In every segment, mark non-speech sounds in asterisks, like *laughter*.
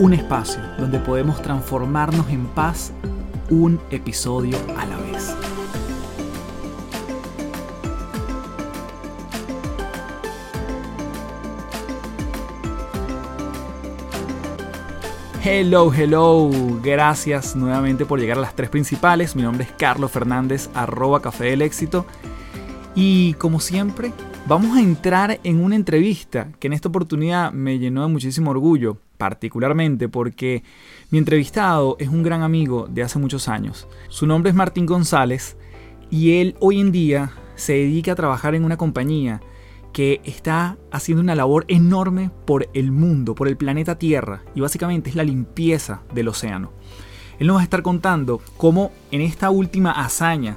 Un espacio donde podemos transformarnos en paz un episodio a la vez. Hello, hello. Gracias nuevamente por llegar a las tres principales. Mi nombre es Carlos Fernández, arroba Café del Éxito. Y como siempre, Vamos a entrar en una entrevista que en esta oportunidad me llenó de muchísimo orgullo, particularmente porque mi entrevistado es un gran amigo de hace muchos años. Su nombre es Martín González y él hoy en día se dedica a trabajar en una compañía que está haciendo una labor enorme por el mundo, por el planeta Tierra, y básicamente es la limpieza del océano. Él nos va a estar contando cómo en esta última hazaña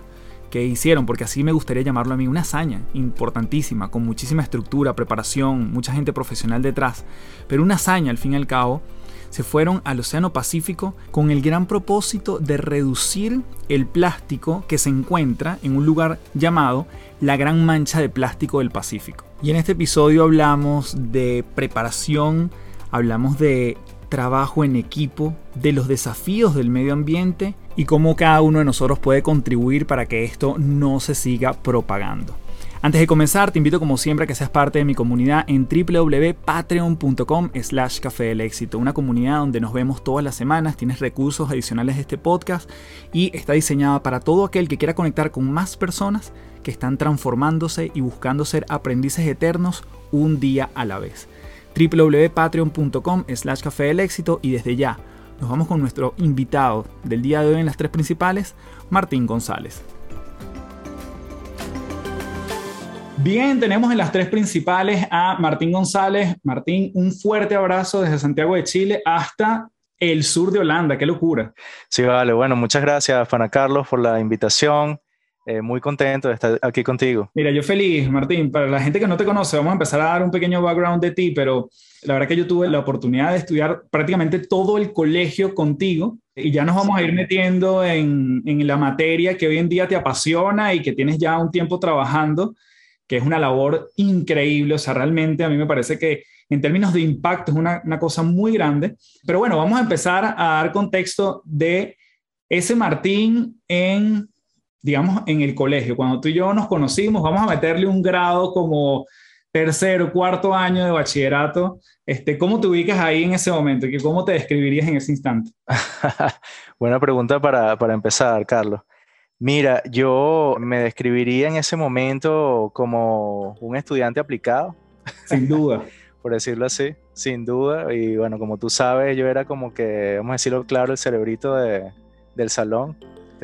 que hicieron, porque así me gustaría llamarlo a mí, una hazaña importantísima, con muchísima estructura, preparación, mucha gente profesional detrás, pero una hazaña al fin y al cabo, se fueron al Océano Pacífico con el gran propósito de reducir el plástico que se encuentra en un lugar llamado la Gran Mancha de Plástico del Pacífico. Y en este episodio hablamos de preparación, hablamos de trabajo en equipo, de los desafíos del medio ambiente y cómo cada uno de nosotros puede contribuir para que esto no se siga propagando. Antes de comenzar, te invito como siempre a que seas parte de mi comunidad en www.patreon.com slash café del éxito, una comunidad donde nos vemos todas las semanas, tienes recursos adicionales de este podcast y está diseñada para todo aquel que quiera conectar con más personas que están transformándose y buscando ser aprendices eternos un día a la vez www.patreon.com slash café del éxito y desde ya nos vamos con nuestro invitado del día de hoy en las tres principales, Martín González. Bien, tenemos en las tres principales a Martín González. Martín, un fuerte abrazo desde Santiago de Chile hasta el sur de Holanda. Qué locura. Sí, vale. Bueno, muchas gracias, Fana Carlos, por la invitación. Eh, muy contento de estar aquí contigo. Mira, yo feliz, Martín. Para la gente que no te conoce, vamos a empezar a dar un pequeño background de ti, pero la verdad que yo tuve la oportunidad de estudiar prácticamente todo el colegio contigo y ya nos vamos a ir metiendo en, en la materia que hoy en día te apasiona y que tienes ya un tiempo trabajando, que es una labor increíble. O sea, realmente a mí me parece que en términos de impacto es una, una cosa muy grande. Pero bueno, vamos a empezar a dar contexto de ese Martín en digamos, en el colegio, cuando tú y yo nos conocimos, vamos a meterle un grado como tercero, cuarto año de bachillerato, este, ¿cómo te ubicas ahí en ese momento? ¿Cómo te describirías en ese instante? *laughs* Buena pregunta para, para empezar, Carlos. Mira, yo me describiría en ese momento como un estudiante aplicado. Sin duda. *laughs* por decirlo así, sin duda. Y bueno, como tú sabes, yo era como que, vamos a decirlo claro, el cerebrito de, del salón.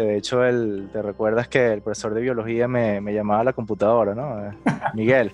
De hecho, el, te recuerdas que el profesor de biología me, me llamaba a la computadora, ¿no? Eh, *laughs* Miguel.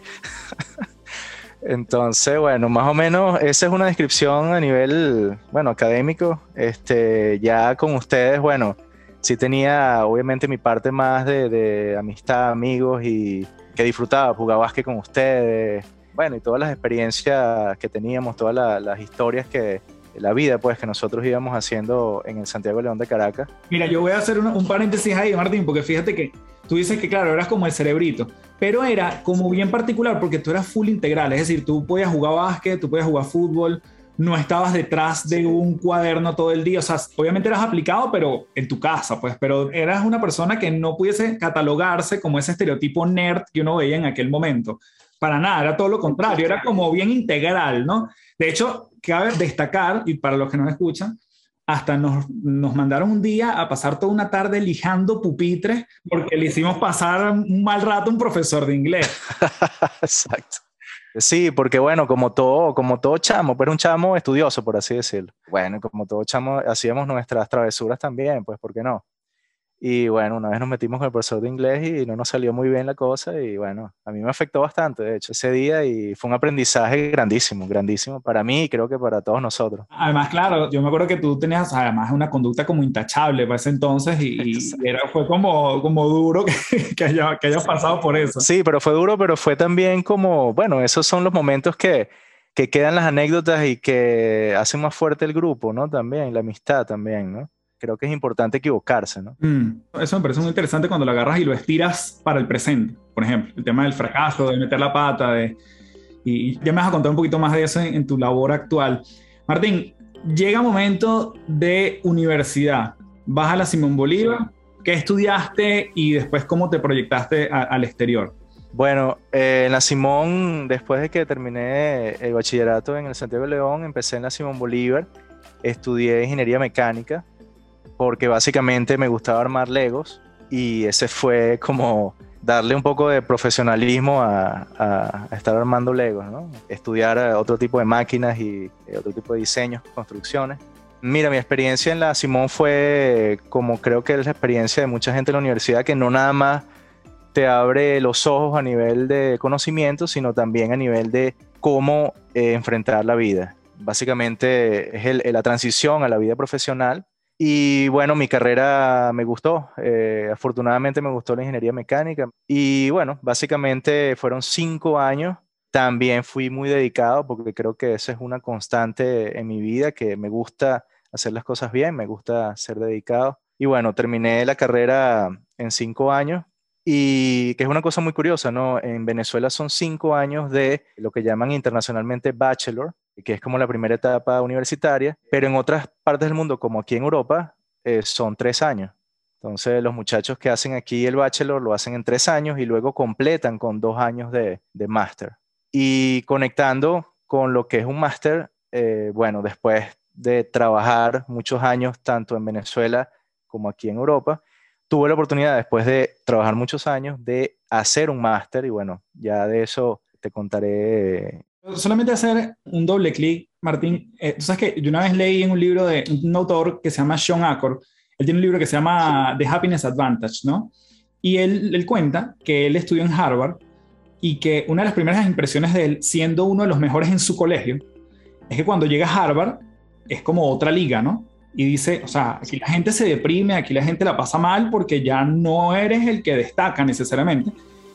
Entonces, bueno, más o menos esa es una descripción a nivel, bueno, académico. Este, ya con ustedes, bueno, sí tenía obviamente mi parte más de, de amistad, amigos y que disfrutaba, jugar básquet con ustedes, bueno, y todas las experiencias que teníamos, todas las historias que, la vida pues que nosotros íbamos haciendo en el Santiago León de Caracas. Mira, yo voy a hacer un, paréntesis ahí, Martín, porque fíjate que tú dices que claro, eras como el cerebrito, pero era como bien particular porque tú eras full integral, es decir, tú podías jugar básquet, tú podías jugar fútbol, no estabas detrás de un cuaderno todo el día, o sea, obviamente eras aplicado, pero en tu casa, pues, pero eras una persona que no pudiese catalogarse como ese estereotipo nerd que uno veía en aquel momento. Para nada, era todo lo contrario, era como bien integral, ¿no? De hecho, cabe destacar, y para los que no escuchan, hasta nos, nos, mandaron un día a pasar toda una tarde lijando pupitres porque le hicimos pasar un mal rato a un profesor de inglés. *laughs* Exacto. Sí, porque bueno, como todo, como todo chamo, pero un chamo estudioso, por así decirlo. Bueno, como todo chamo, hacíamos nuestras travesuras también, pues, ¿por qué no? Y bueno, una vez nos metimos con el profesor de inglés y no nos salió muy bien la cosa y bueno, a mí me afectó bastante, de hecho, ese día y fue un aprendizaje grandísimo, grandísimo para mí y creo que para todos nosotros. Además, claro, yo me acuerdo que tú tenías además una conducta como intachable para ese entonces y, era, fue como, como duro que, *laughs* que, haya, que hayas pasado por eso. Sí, pero fue duro, pero fue también como, bueno, esos son los momentos que que quedan las anécdotas y que hacen más fuerte el grupo, ¿no? También, la amistad también, ¿no? Creo que es importante equivocarse, ¿no? Mm, eso me parece muy interesante cuando lo agarras y lo estiras para el presente, por ejemplo, el tema del fracaso, de meter la pata, de... Y ya me vas a contar un poquito más de eso en, tu labor actual. Martín, llega momento de universidad. Vas a la Simón Bolívar, ¿qué estudiaste y después cómo te proyectaste al exterior? Bueno, eh, en la Simón, después de que terminé el bachillerato en el Santiago de León, empecé en la Simón Bolívar, estudié ingeniería mecánica, porque básicamente me gustaba armar Legos y ese fue como darle un poco de profesionalismo a, estar armando Legos, ¿no? Estudiar eh, otro tipo de máquinas y eh, otro tipo de diseños, construcciones. Mira, mi experiencia en la Simón fue como creo que es la experiencia de mucha gente en la universidad, que no nada más te abre los ojos a nivel de conocimiento, sino también a nivel de cómo eh, enfrentar la vida. Básicamente es la transición a la vida profesional. Y bueno, mi carrera me gustó. Eh, afortunadamente me gustó la ingeniería mecánica. Y bueno, básicamente fueron cinco años. También fui muy dedicado porque creo que esa es una constante en mi vida, que me gusta hacer las cosas bien, me gusta ser dedicado. Y bueno, terminé la carrera en cinco años y que es una cosa muy curiosa, ¿no? En Venezuela son cinco años de lo que llaman internacionalmente bachelor, que es como la primera etapa universitaria, pero en otras partes del mundo, como aquí en Europa, eh, son tres años. Entonces los muchachos que hacen aquí el bachelor lo hacen en tres años y luego completan con dos años de, de máster. Y conectando con lo que es un máster, eh, bueno, después de trabajar muchos años tanto en Venezuela como aquí en Europa, tuve la oportunidad, después de trabajar muchos años, de hacer un máster y bueno, ya de eso te contaré. Solamente hacer un doble clic, Martín. Eh, tú sabes que yo una vez leí en un libro de un autor que se llama Sean Accord, él tiene un libro que se llama The Happiness Advantage, ¿no? Y él, él cuenta que él estudió en Harvard y que una de las primeras impresiones de él, siendo uno de los mejores en su colegio, es que cuando llega a Harvard es como otra liga, ¿no? Y dice, o sea, aquí la gente se deprime, aquí la gente la pasa mal porque ya no eres el que destaca necesariamente,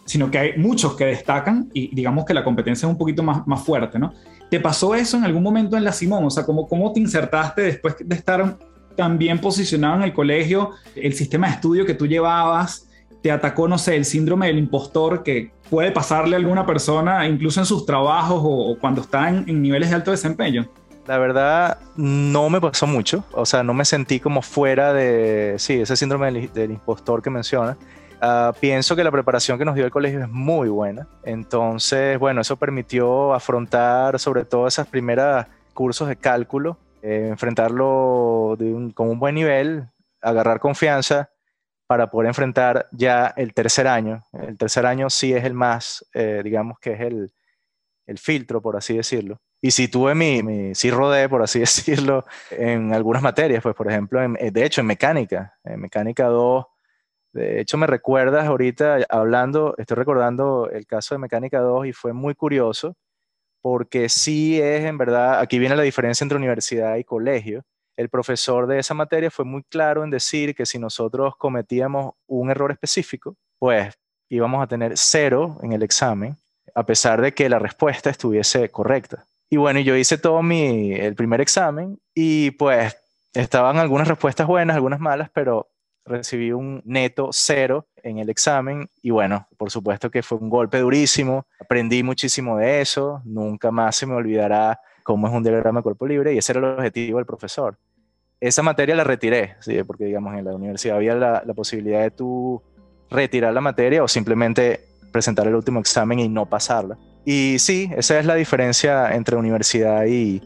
sino que hay muchos que destacan y digamos que la competencia es un poquito más, más fuerte, ¿no? ¿Te pasó eso en algún momento en la Simón? O sea, ¿cómo, cómo te insertaste después de estar tan bien posicionado en el colegio? El sistema de estudio que tú llevabas, te atacó, no sé, el síndrome del impostor que puede pasarle a alguna persona, incluso en sus trabajos o, cuando está en niveles de alto desempeño. La verdad, no me pasó mucho. O sea, no me sentí como fuera de, sí, ese síndrome del, impostor que menciona. Ah, pienso que la preparación que nos dio el colegio es muy buena. Entonces, bueno, eso permitió afrontar sobre todo esas primeras cursos de cálculo, eh, enfrentarlo con un buen nivel, agarrar confianza para poder enfrentar ya el tercer año. El tercer año sí es el más, eh, digamos que es el, el filtro, por así decirlo. Y si tuve mi, mi, sí rodé, por así *laughs* decirlo, en algunas materias, pues por ejemplo, eh, de hecho en mecánica, en mecánica 2, de hecho me recuerdas ahorita hablando, estoy recordando el caso de mecánica 2 y fue muy curioso, porque sí es en verdad, aquí viene la diferencia entre universidad y colegio. El profesor de esa materia fue muy claro en decir que si nosotros cometíamos un error específico, pues íbamos a tener cero en el examen, a pesar de que la respuesta estuviese correcta. Y bueno, yo hice todo mi, el primer examen y pues estaban algunas respuestas buenas, algunas malas, pero recibí un neto cero en el examen y bueno, por supuesto que fue un golpe durísimo, aprendí muchísimo de eso, nunca más se me olvidará cómo es un diagrama de cuerpo libre y ese era el objetivo del profesor. Esa materia la retiré, ¿sí? porque digamos en la universidad había la, la posibilidad de tú retirar la materia o simplemente presentar el último examen y no pasarla. Y sí, esa es la diferencia entre universidad y,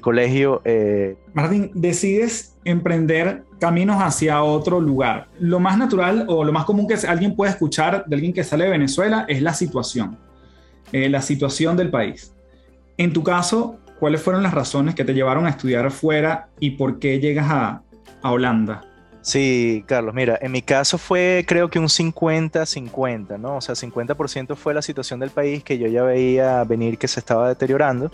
colegio. Eh. Martín, decides emprender caminos hacia otro lugar. Lo más natural o lo más común que alguien puede escuchar de alguien que sale de Venezuela es la situación, eh, la situación del país. En tu caso, ¿cuáles fueron las razones que te llevaron a estudiar fuera y por qué llegas a Holanda? Sí, Carlos, mira, en mi caso fue creo que un 50-50, ¿no? O sea, 50% fue la situación del país que yo ya veía venir que se estaba deteriorando.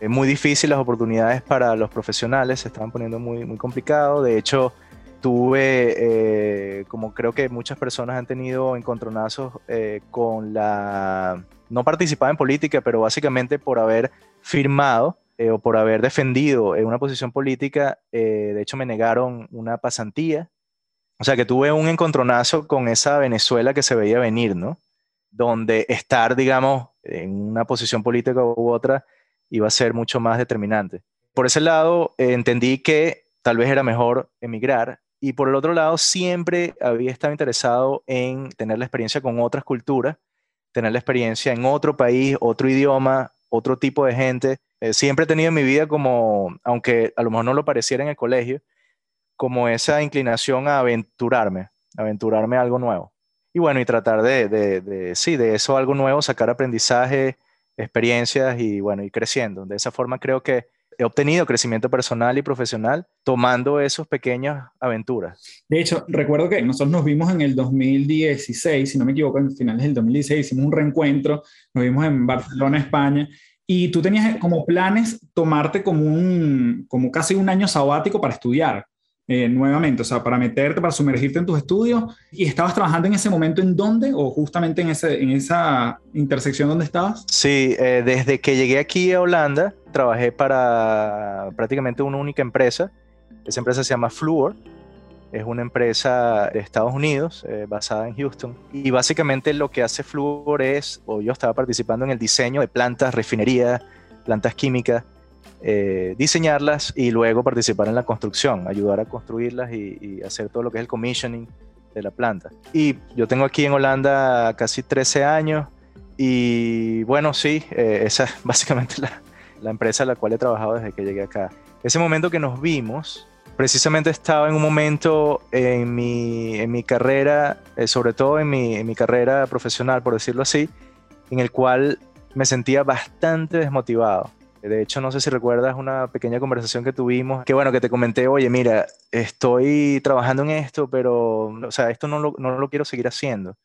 Es muy difícil las oportunidades para los profesionales, se estaban poniendo muy, complicado. De hecho, tuve, eh, como creo que muchas personas han tenido encontronazos eh, con la... No participaba en política, pero básicamente por haber firmado eh, o por haber defendido en una posición política, eh, de hecho me negaron una pasantía. O sea que tuve un encontronazo con esa Venezuela que se veía venir, ¿no? Donde estar, digamos, en una posición política u otra iba a ser mucho más determinante. Por ese lado, eh, entendí que tal vez era mejor emigrar y por el otro lado, siempre había estado interesado en tener la experiencia con otras culturas, tener la experiencia en otro país, otro idioma, otro tipo de gente eh, siempre he tenido en mi vida como, aunque a lo mejor no lo pareciera en el colegio, como esa inclinación a aventurarme, aventurarme a algo nuevo. Y bueno, y tratar de, de, sí, de eso algo nuevo, sacar aprendizaje, experiencias y bueno, ir creciendo. De esa forma creo que he obtenido crecimiento personal y profesional tomando esas pequeñas aventuras. De hecho, recuerdo que nosotros nos vimos en el 2016, si no me equivoco, en finales del 2016 hicimos un reencuentro, nos vimos en Barcelona, España, y tú tenías como planes tomarte como, un, como casi un año sabático para estudiar eh, nuevamente, o sea, para meterte, para sumergirte en tus estudios. ¿Y estabas trabajando en ese momento en dónde o justamente en, ese, en esa intersección donde estabas? Sí, eh, desde que llegué aquí a Holanda, trabajé para prácticamente una única empresa. Esa empresa se llama Fluor es una empresa de Estados Unidos eh, basada en Houston y básicamente lo que hace Fluor es, o yo estaba participando en el diseño de plantas, refinerías, plantas químicas, eh, diseñarlas y luego participar en la construcción, ayudar a construirlas y, hacer todo lo que es el commissioning de la planta. Y yo tengo aquí en Holanda casi 13 años y bueno, sí, eh, esa es *laughs* básicamente la, empresa en la cual he trabajado desde que llegué acá. Ese momento que nos vimos, precisamente estaba en un momento en mi, en mi carrera, eh, sobre todo en mi, carrera profesional, por decirlo así, en el cual me sentía bastante desmotivado. De hecho, no sé si recuerdas una pequeña conversación que tuvimos, que bueno, que te comenté, oye, mira, estoy trabajando en esto, pero, o sea, esto no lo, no lo quiero seguir haciendo.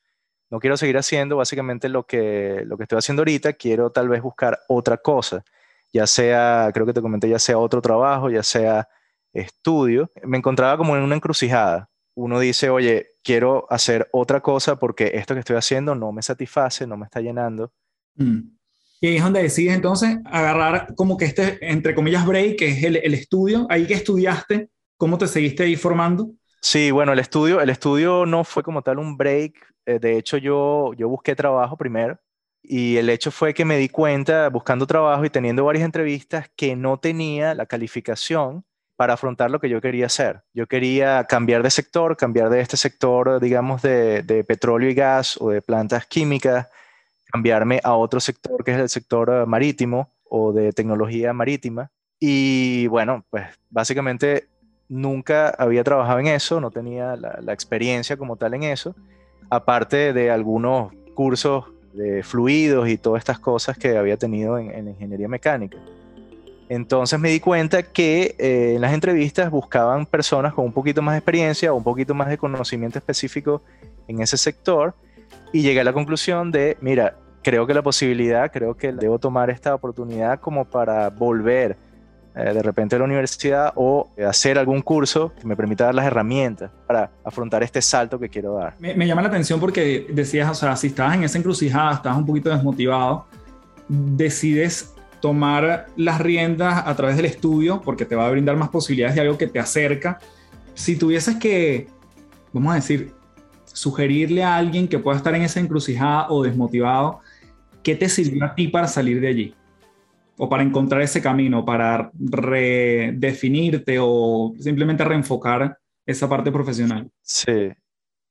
No quiero seguir haciendo básicamente lo que, lo que estoy haciendo ahorita, quiero tal vez buscar otra cosa, ya sea, creo que te comenté, ya sea otro trabajo, ya sea estudio, me encontraba como en una encrucijada. Uno dice, oye, quiero hacer otra cosa porque esto que estoy haciendo no me satisface, no me está llenando. Mm. Y ahí es donde decides entonces agarrar como que este, entre comillas, break, que es el, el estudio. Ahí que estudiaste, ¿cómo te seguiste ahí formando? Sí, bueno, el estudio, el estudio no fue como tal un break. Eh, de hecho, yo, yo busqué trabajo primero y el hecho fue que me di cuenta, buscando trabajo y teniendo varias entrevistas, que no tenía la calificación para afrontar lo que yo quería hacer. Yo quería cambiar de sector, cambiar de este sector, digamos, de, petróleo y gas o de plantas químicas, cambiarme a otro sector que es el sector eh, marítimo o de tecnología marítima. Y bueno, pues básicamente nunca había trabajado en eso, no tenía la, experiencia como tal en eso, aparte de algunos cursos de fluidos y todas estas cosas que había tenido en ingeniería mecánica. Entonces me di cuenta que eh, en las entrevistas buscaban personas con un poquito más de experiencia o un poquito más de conocimiento específico en ese sector y llegué a la conclusión de, mira, creo que la posibilidad, creo que debo tomar esta oportunidad como para volver eh, de repente a la universidad o hacer algún curso que me permita dar las herramientas para afrontar este salto que quiero dar. Me, me llama la atención porque decías, o sea, si estabas en esa encrucijada, estabas un poquito desmotivado, decides tomar las riendas a través del estudio porque te va a brindar más posibilidades de algo que te acerca. Si tuvieses que, vamos a decir, sugerirle a alguien que pueda estar en esa encrucijada o desmotivado, ¿qué te sirvió a ti para salir de allí? O para encontrar ese camino, para redefinirte o simplemente reenfocar esa parte profesional. Sí.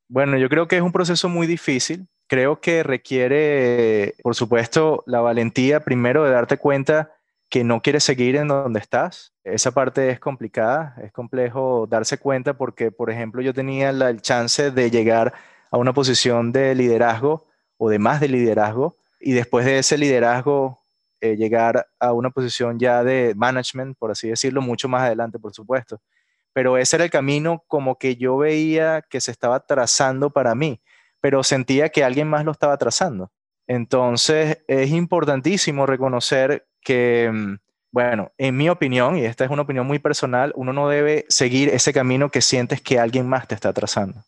Bueno, yo creo que es un proceso muy difícil creo que requiere, por supuesto, la valentía primero de darte cuenta que no quieres seguir en donde estás. Esa parte es complicada, es complejo darse cuenta porque, por ejemplo, yo tenía la, el chance de llegar a una posición de liderazgo o de más de liderazgo y después de ese liderazgo eh, llegar a una posición ya de management, por así decirlo, mucho más adelante, por supuesto. pero ese era el camino como que yo veía que se estaba trazando para mí, pero sentía que alguien más lo estaba trazando. Entonces es importantísimo reconocer que, mm, bueno, en mi opinión, y esta es una opinión muy personal, uno no debe seguir ese camino que sientes que alguien más te está trazando.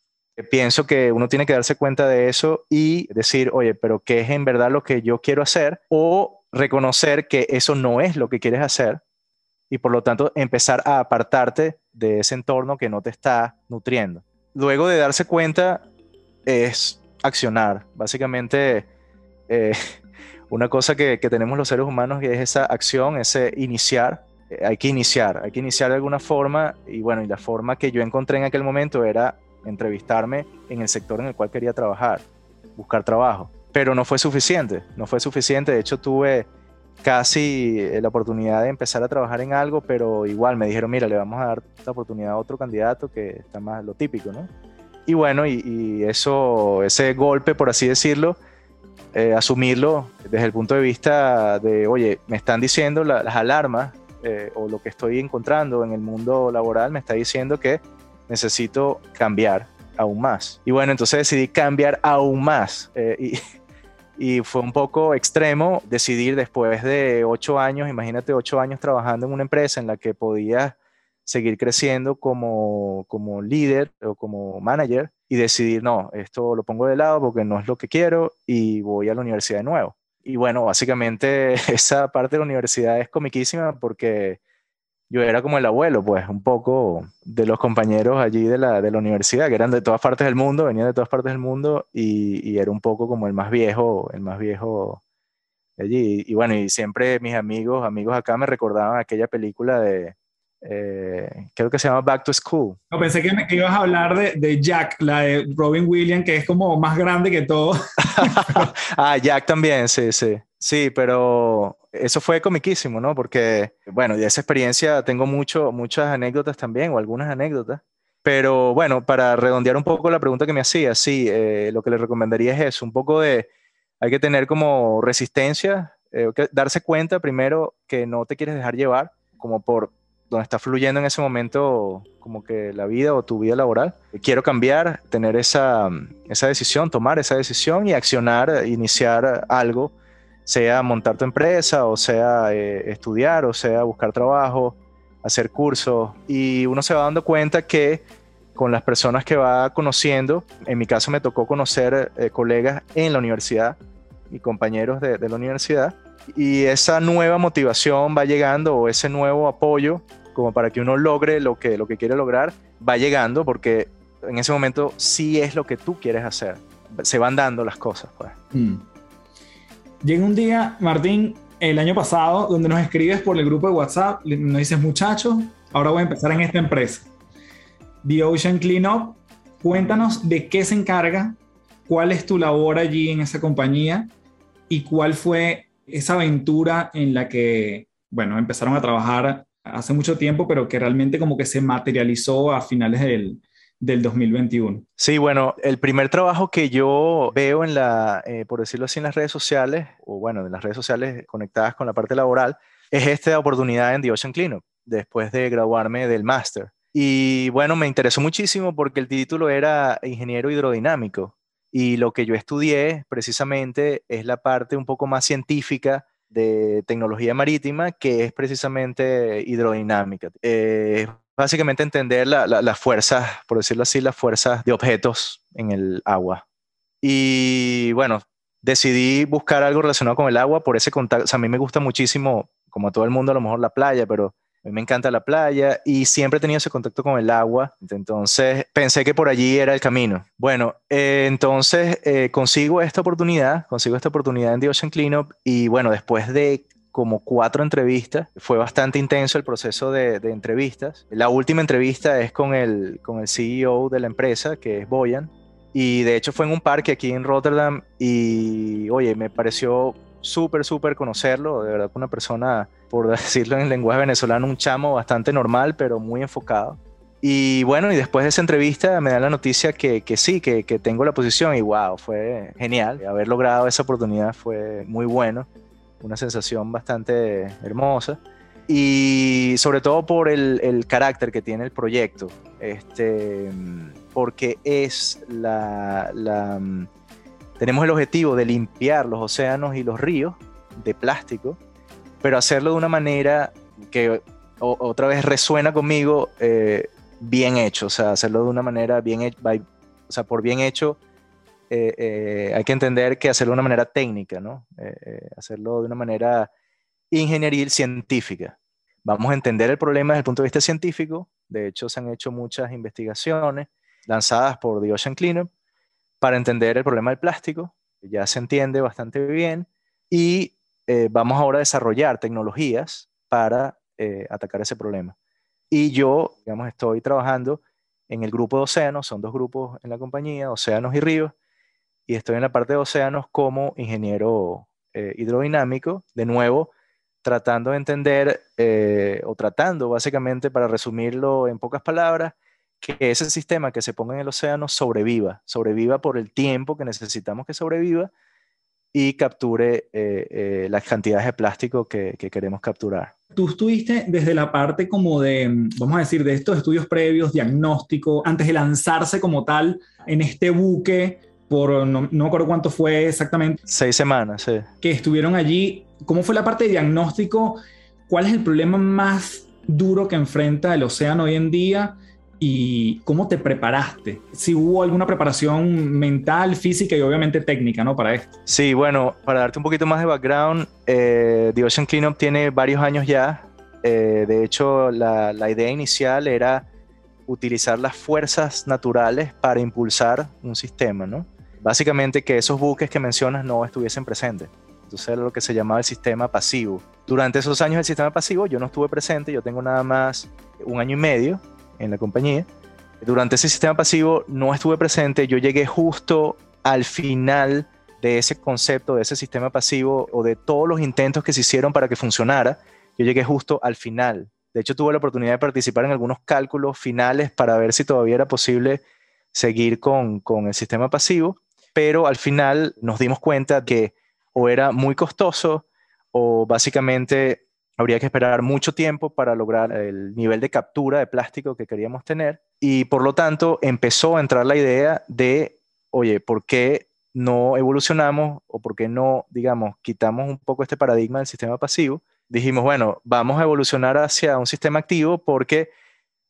Pienso que uno tiene que darse cuenta de eso y decir, oye, pero ¿qué es en verdad lo que yo quiero hacer? O reconocer que eso no es lo que quieres hacer y por lo tanto empezar a apartarte de ese entorno que no te está nutriendo. Luego de darse cuenta es accionar. Básicamente, eh, una cosa que, tenemos los seres humanos es esa acción, ese iniciar. Eh, hay que iniciar, hay que iniciar de alguna forma y bueno, y la forma que yo encontré en aquel momento era entrevistarme en el sector en el cual quería trabajar, buscar trabajo. Pero no fue suficiente, no fue suficiente. De hecho, tuve casi eh, la oportunidad de empezar a trabajar en algo, pero igual me dijeron, mira, le vamos a dar la oportunidad a otro candidato que está más lo típico, ¿no? Y bueno, y, eso, ese golpe, por así decirlo, eh, asumirlo desde el punto de vista de, oye, me están diciendo las alarmas eh, o lo que estoy encontrando en el mundo laboral me está diciendo que necesito cambiar aún más. Y bueno, entonces decidí cambiar aún más. y *laughs* y fue un poco extremo decidir después de ocho años, imagínate ocho años trabajando en una empresa en la que podías seguir creciendo como, como líder o como manager y decidir, no, esto lo pongo de lado porque no es lo que quiero y voy a la universidad de nuevo. Y bueno, básicamente *laughs* esa parte de la universidad es comiquísima porque yo era como el abuelo, pues, un poco de los compañeros allí de la, de la universidad, que eran de todas partes del mundo, venían de todas partes del mundo, y, y era un poco como el más viejo, el más viejo allí. Y, bueno, y siempre mis amigos, amigos acá me recordaban aquella película de, eh, creo que se llama Back to School. No, pensé que, que ibas a hablar de, de, Jack, la de Robin Williams, que es como más grande que todo. *laughs* ah, Jack también, sí, sí. Sí, pero eso fue comiquísimo, ¿no? Porque, bueno, de esa experiencia tengo mucho, muchas anécdotas también, o algunas anécdotas. Pero bueno, para redondear un poco la pregunta que me hacía, sí, eh, lo que le recomendaría es eso, un poco de, hay que tener como resistencia, eh, darse cuenta primero que no te quieres dejar llevar, como por donde está fluyendo en ese momento como que la vida o tu vida laboral. Quiero cambiar, tener esa, esa decisión, tomar esa decisión y accionar, iniciar algo sea montar tu empresa, o sea eh, estudiar, o sea buscar trabajo, hacer cursos. Y uno se va dando cuenta que con las personas que va conociendo, en mi caso me tocó conocer eh, colegas en la universidad y compañeros de, la universidad, y esa nueva motivación va llegando, o ese nuevo apoyo, como para que uno logre lo que, lo que quiere lograr, va llegando, porque en ese momento sí es lo que tú quieres hacer. Se van dando las cosas. Pues. Mm. Llega un día, Martín, el año pasado, donde nos escribes por el grupo de WhatsApp, nos dices, muchachos, ahora voy a empezar en esta empresa. The Ocean Cleanup, cuéntanos de qué se encarga, cuál es tu labor allí en esa compañía y cuál fue esa aventura en la que, bueno, empezaron a trabajar hace mucho tiempo, pero que realmente como que se materializó a finales del, del 2021. Sí, bueno, el primer trabajo que yo veo en la, eh, por decirlo así, en las redes sociales, o bueno, en las redes sociales conectadas con la parte laboral, es esta oportunidad en The Ocean Cleanup, después de graduarme del máster. Y bueno, me interesó muchísimo porque el título era ingeniero hidrodinámico y lo que yo estudié precisamente es la parte un poco más científica de tecnología marítima, que es precisamente hidrodinámica. Eh, básicamente entender las fuerzas, por decirlo así, las fuerzas de objetos en el agua. Y bueno, decidí buscar algo relacionado con el agua por ese contacto. A mí me gusta muchísimo, como a todo el mundo, a lo mejor la playa, pero a mí me encanta la playa y siempre he tenido ese contacto con el agua. Entonces pensé que por allí era el camino. Bueno, eh, entonces eh, consigo esta oportunidad, consigo esta oportunidad en The Ocean Cleanup y bueno, después de como cuatro entrevistas. Fue bastante intenso el proceso de, entrevistas. La última entrevista es con el, con el CEO de la empresa, que es Boyan. Y de hecho fue en un parque aquí en Rotterdam y, oye, me pareció súper, súper conocerlo. De verdad, una persona, por *laughs* decirlo en lenguaje venezolano, un chamo bastante normal, pero muy enfocado. Y bueno, y después de esa entrevista me dan la noticia que, que sí, que, que, tengo la posición y wow, fue genial. Haber logrado esa oportunidad fue muy bueno una sensación bastante hermosa. y sobre todo por el, carácter que tiene el proyecto, este, porque es la, tenemos el objetivo de limpiar los océanos y los ríos de plástico, pero hacerlo de una manera que otra vez resuena conmigo, eh, bien hecho, o sea, hacerlo de una manera bien hecha, o sea, por bien hecho, eh, eh, hay que entender que hacerlo de una manera técnica, ¿no? hacerlo de una manera ingenieril científica. Vamos a entender el problema desde el punto de vista científico. De hecho, se han hecho muchas investigaciones lanzadas por The Ocean Cleanup para entender el problema del plástico. Ya se entiende bastante bien. Y eh, vamos ahora a desarrollar tecnologías para eh, atacar ese problema. Y yo, digamos, estoy trabajando en el grupo de océanos, son dos grupos en la compañía, océanos y ríos, y estoy en la parte de océanos como ingeniero eh, hidrodinámico, de nuevo, tratando de entender o tratando básicamente, para resumirlo en pocas palabras, que ese sistema que se ponga en el océano sobreviva, sobreviva por el tiempo que necesitamos que sobreviva y capture eh, eh, las cantidades de plástico que, que, queremos capturar. Tú estuviste desde la parte como de, vamos a decir, de estos estudios previos, diagnóstico, antes de lanzarse como tal en este buque por, no, no me acuerdo cuánto fue exactamente. Seis semanas, sí. Que estuvieron allí. ¿Cómo fue la parte de diagnóstico? ¿Cuál es el problema más duro que enfrenta el océano hoy en día? ¿Y cómo te preparaste? Si hubo alguna preparación mental, física y obviamente técnica, ¿no? Para esto. Sí, bueno, para darte un poquito más de background, eh, The Ocean Cleanup tiene varios años ya. Eh, de hecho, la, idea inicial era utilizar las fuerzas naturales para impulsar un sistema, ¿no? básicamente que esos buques que mencionas no estuviesen presentes. Entonces era lo que se llamaba el sistema pasivo. Durante esos años del sistema pasivo yo no estuve presente, yo tengo nada más un año y medio en la compañía. Durante ese sistema pasivo no estuve presente, yo llegué justo al final de ese concepto, de ese sistema pasivo o de todos los intentos que se hicieron para que funcionara. Yo llegué justo al final. De hecho, tuve la oportunidad de participar en algunos cálculos finales para ver si todavía era posible seguir con, con el sistema pasivo pero al final nos dimos cuenta que o era muy costoso o básicamente habría que esperar mucho tiempo para lograr el nivel de captura de plástico que queríamos tener y por lo tanto empezó a entrar la idea de, oye, ¿por qué no evolucionamos o por qué no, digamos, quitamos un poco este paradigma del sistema pasivo? Dijimos, bueno, vamos a evolucionar hacia un sistema activo porque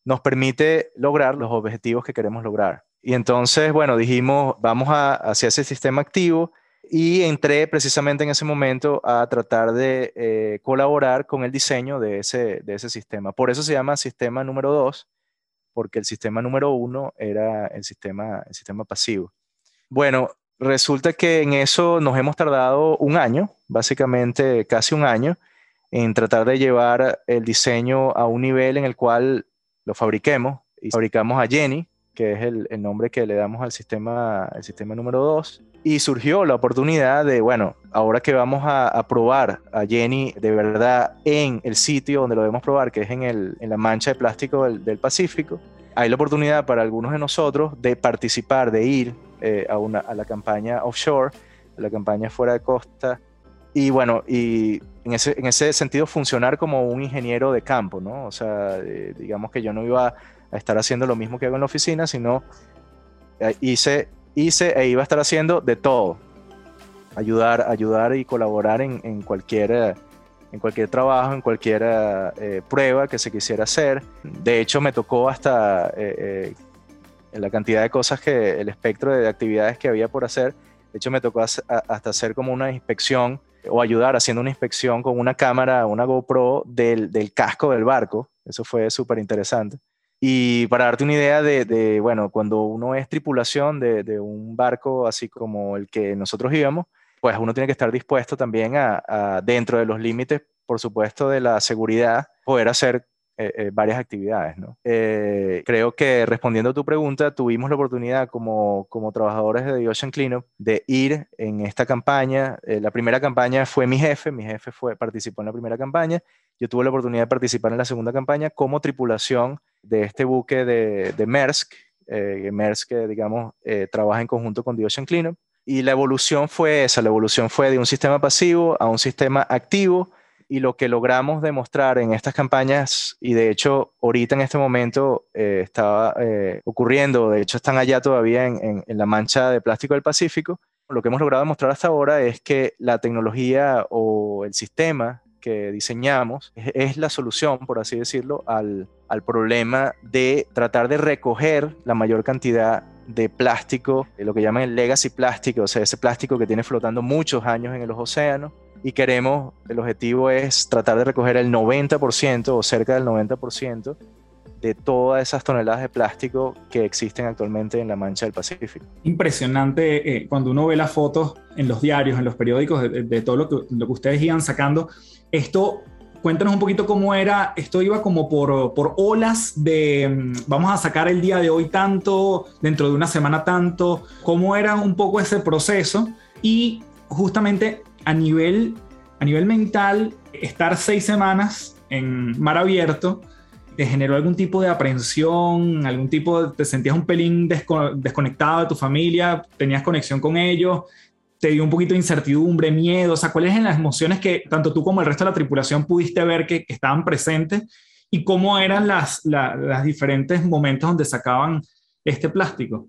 nos permite lograr los objetivos que queremos lograr. Y entonces, bueno, dijimos, vamos a, hacia ese sistema activo y entré precisamente en ese momento a tratar de eh, colaborar con el diseño de ese, de ese sistema. Por eso se llama sistema número 2, porque el sistema número 1 era el sistema, el sistema pasivo. Bueno, resulta que en eso nos hemos tardado un año, básicamente casi un año, en tratar de llevar el diseño a un nivel en el cual lo fabriquemos. Y fabricamos a Jenny, que es el, nombre que le damos al sistema, el sistema número 2. Y surgió la oportunidad de, bueno, ahora que vamos a, probar a Jenny de verdad en el sitio donde lo debemos probar, que es en, el, en la mancha de plástico del, Pacífico, hay la oportunidad para algunos de nosotros de participar, de ir eh, a, una, a la campaña offshore, a la campaña fuera de costa, y bueno, y en ese, en ese sentido funcionar como un ingeniero de campo, ¿no? O sea, eh, digamos que yo no iba a estar haciendo lo mismo que hago en la oficina, sino eh, hice, hice e iba a estar haciendo de todo. Ayudar, ayudar y colaborar en, en cualquier, eh, en cualquier trabajo, en cualquier eh, prueba que se quisiera hacer. De hecho, me tocó hasta en la cantidad de cosas que el espectro de actividades que había por hacer. De hecho, me tocó hasta hacer como una inspección o ayudar haciendo una inspección con una cámara, una GoPro del, del casco del barco. Eso fue súper interesante. Y para darte una idea de, bueno, cuando uno es tripulación de, un barco así como el que nosotros íbamos, pues uno tiene que estar dispuesto también a, dentro de los límites, por supuesto, de la seguridad, poder hacer eh, eh, varias actividades, ¿no? Eh, creo que respondiendo a tu pregunta, tuvimos la oportunidad como, como trabajadores de The Ocean Cleanup de ir en esta campaña. la primera campaña fue mi jefe, mi jefe fue, participó en la primera campaña. Yo tuve la oportunidad de participar en la segunda campaña como tripulación de este buque de, de Maersk, eh, Maersk, digamos, eh, trabaja en conjunto con The Ocean Cleanup. Y la evolución fue esa, la evolución fue de un sistema pasivo a un sistema activo y lo que logramos demostrar en estas campañas, y de hecho ahorita en este momento eh, estaba eh, ocurriendo, de hecho están allá todavía en, la mancha de plástico del Pacífico, lo que hemos logrado demostrar hasta ahora es que la tecnología o el sistema que diseñamos es, la solución, por así decirlo, al, al, problema de tratar de recoger la mayor cantidad de plástico, lo que llaman el legacy plástico, o sea, ese plástico que tiene flotando muchos años en los océanos y queremos, el objetivo es tratar de recoger el 90% o cerca del 90% de todas esas toneladas de plástico que existen actualmente en la mancha del Pacífico. Impresionante eh, cuando uno ve las fotos en los diarios, en los periódicos, de, todo lo que, lo que, ustedes iban sacando. Esto, cuéntanos un poquito cómo era, esto iba como por, por olas de, mm, vamos a sacar el día de hoy tanto, dentro de una semana tanto, cómo era un poco ese proceso y justamente a nivel, a nivel mental, estar seis semanas en mar abierto, ¿te generó algún tipo de aprensión? ¿Algún tipo de, te sentías un pelín desconectado de tu familia? ¿Tenías conexión con ellos? ¿Te dio un poquito de incertidumbre, miedo? O sea, ¿cuáles eran las emociones que tanto tú como el resto de la tripulación pudiste ver que, estaban presentes? ¿Y cómo eran las, las diferentes momentos donde sacaban este plástico?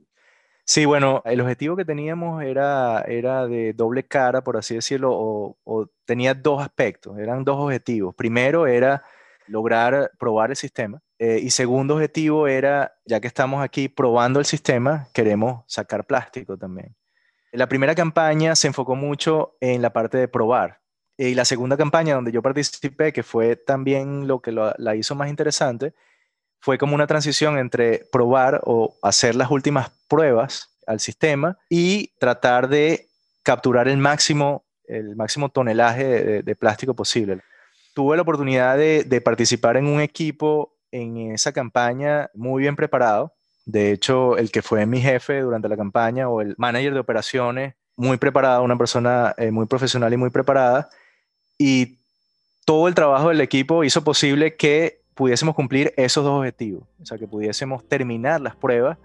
Sí, bueno, el objetivo que teníamos era, era de doble cara, por así decirlo, o, tenía dos aspectos, eran dos objetivos. Primero era lograr probar el sistema eh, y segundo objetivo era, ya que estamos aquí probando el sistema, queremos sacar plástico también. La primera campaña se enfocó mucho en la parte de probar y la segunda campaña donde yo participé, que fue también lo que la hizo más interesante, fue como una transición entre probar o hacer las últimas pruebas al sistema y tratar de capturar el máximo, el máximo tonelaje de, plástico posible. Tuve la oportunidad de, participar en un equipo en esa campaña muy bien preparado. De hecho, el que fue mi jefe durante la campaña o el manager de operaciones, muy preparado, una persona eh, muy profesional y muy preparada. Y todo el trabajo del equipo hizo posible que pudiésemos cumplir esos dos objetivos, o sea, que pudiésemos terminar las pruebas.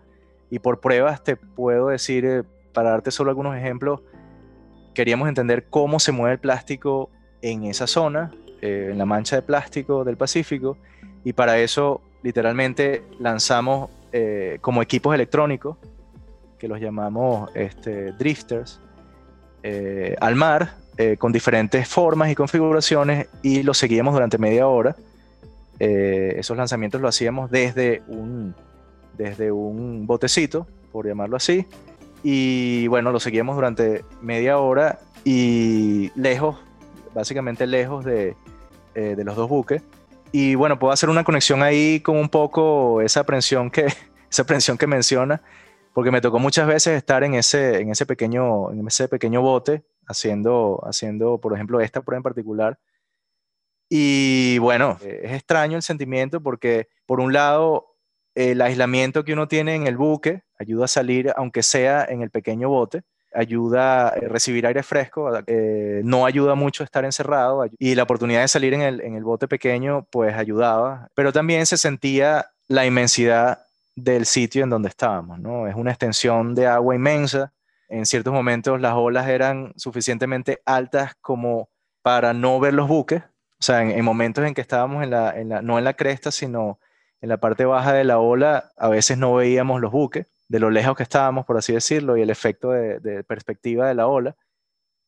Y por pruebas te puedo decir, eh, para darte solo algunos ejemplos, queríamos entender cómo se mueve el plástico en esa zona, eh, en la mancha de plástico del Pacífico, y para eso literalmente lanzamos eh, como equipos electrónicos, que los llamamos este, drifters, al mar, con diferentes formas y configuraciones, y los seguíamos durante media hora eh, esos lanzamientos lo hacíamos desde un, desde un botecito, por llamarlo así. Y bueno, lo seguíamos durante media hora y lejos, básicamente lejos de, eh, de los dos buques. Y bueno, puedo hacer una conexión ahí con un poco esa aprensión que, *laughs* esa aprensión que menciona, porque me tocó muchas veces estar en ese, en ese, pequeño, en ese pequeño bote haciendo, haciendo, por ejemplo, esta prueba en particular y bueno, es extraño el sentimiento porque por un lado el aislamiento que uno tiene en el buque ayuda a salir, aunque sea en el pequeño bote, ayuda a recibir aire fresco, eh, no ayuda mucho estar encerrado y la oportunidad de salir en el, en el bote pequeño pues ayudaba, pero también se sentía la inmensidad del sitio en donde estábamos, ¿no? Es una extensión de agua inmensa, en ciertos momentos las olas eran suficientemente altas como para no ver los buques, o sea, en, momentos en que estábamos en la, no en la cresta, sino en la parte baja de la ola, a veces no veíamos los buques, de lo lejos que estábamos, por así decirlo, y el efecto de, perspectiva de la ola.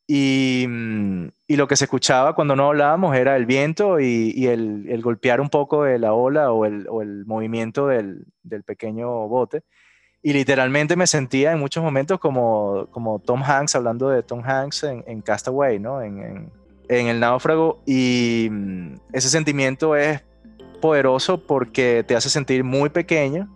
Y, mm, y, lo que se escuchaba cuando no hablábamos era el viento y, el, el, golpear un poco de la ola o el, o el movimiento del, del, pequeño bote. Y literalmente me sentía en muchos momentos como, como Tom Hanks, hablando de Tom Hanks en, en Castaway, ¿no? En, en el náufrago y mm, ese sentimiento es poderoso porque te hace sentir muy pequeño,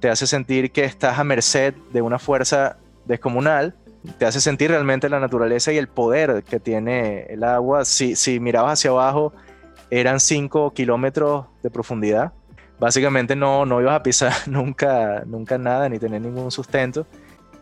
te hace sentir que estás a merced de una fuerza descomunal, te hace sentir realmente la naturaleza y el poder que tiene el agua. Si, si mirabas hacia abajo, eran 5 kilómetros de profundidad. Básicamente no, no ibas a pisar *laughs* nunca, nunca nada ni tener ningún sustento.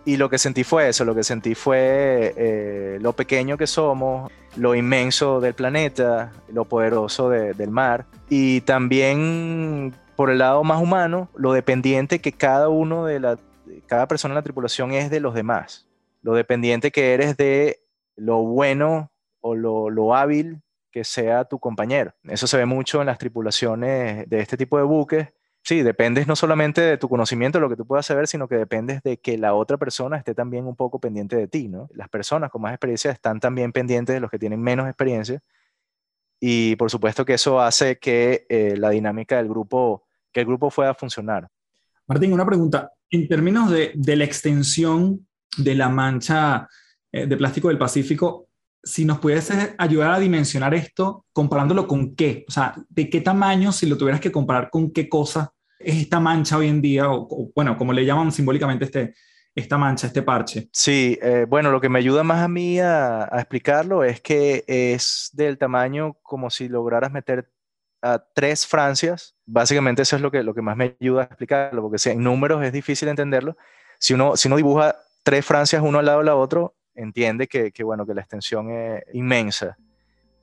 Y lo que sentí fue eso, lo que sentí fue eh, lo pequeño que somos, lo inmenso del planeta, lo poderoso del mar y también por el lado más humano, lo dependiente que cada uno de la, cada persona en la tripulación es de los demás, lo dependiente que eres de lo bueno o lo, lo hábil que sea tu compañero. Eso se ve mucho en las tripulaciones de este tipo de buques. Sí, dependes no solamente de tu conocimiento, de lo que tú puedas saber, sino que dependes de que la otra persona esté también un poco pendiente de ti, ¿no? Las personas con más experiencia están también pendientes de los que tienen menos experiencia y por supuesto que eso hace que eh, la dinámica del grupo, que el grupo pueda funcionar. Martín, una pregunta. En términos de, la extensión de la mancha eh, de plástico del Pacífico, si nos pudiese ayudar a dimensionar esto comparándolo con qué, o sea, de qué tamaño, si lo tuvieras que comparar con qué cosa es esta mancha hoy en día, o, bueno, como le llaman simbólicamente este, esta mancha, este parche. Sí, eh, bueno, lo que me ayuda más a mí a, explicarlo es que es del tamaño como si lograras meter a tres Francias. Básicamente eso es lo que, lo que más me ayuda a explicarlo, porque si en números es difícil entenderlo. Si uno, si uno dibuja tres Francias uno al lado de la otro, entiende que, bueno, que la extensión es inmensa.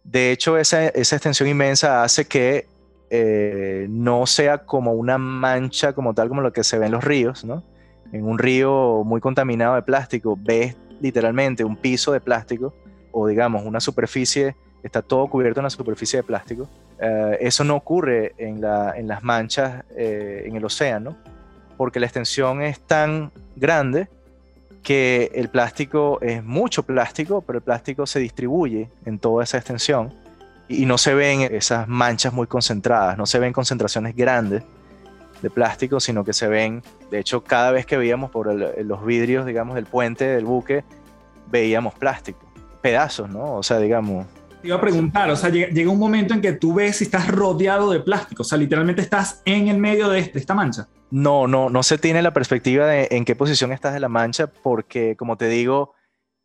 De hecho, esa, extensión inmensa hace que eh, no sea como una mancha como tal como lo que se ve en los ríos, ¿no? En un río muy contaminado de plástico, ves literalmente un piso de plástico o digamos una superficie, está todo cubierto en una superficie de plástico. Eh, eso no ocurre en, las manchas eh, en el océano porque la extensión es tan grande que el plástico es mucho plástico, pero el plástico se distribuye en toda esa extensión y no se ven esas manchas muy concentradas, no se ven concentraciones grandes de plástico, sino que se ven, de hecho, cada vez que veíamos por los vidrios, digamos, del puente del buque, veíamos plástico, pedazos, ¿no? O sea, digamos... Te iba a preguntar, o sea, llega, un momento en que tú ves si estás rodeado de plástico, o sea, literalmente estás en el medio de esta mancha. No, no, no se tiene la perspectiva de en qué posición estás de la mancha, porque como te digo,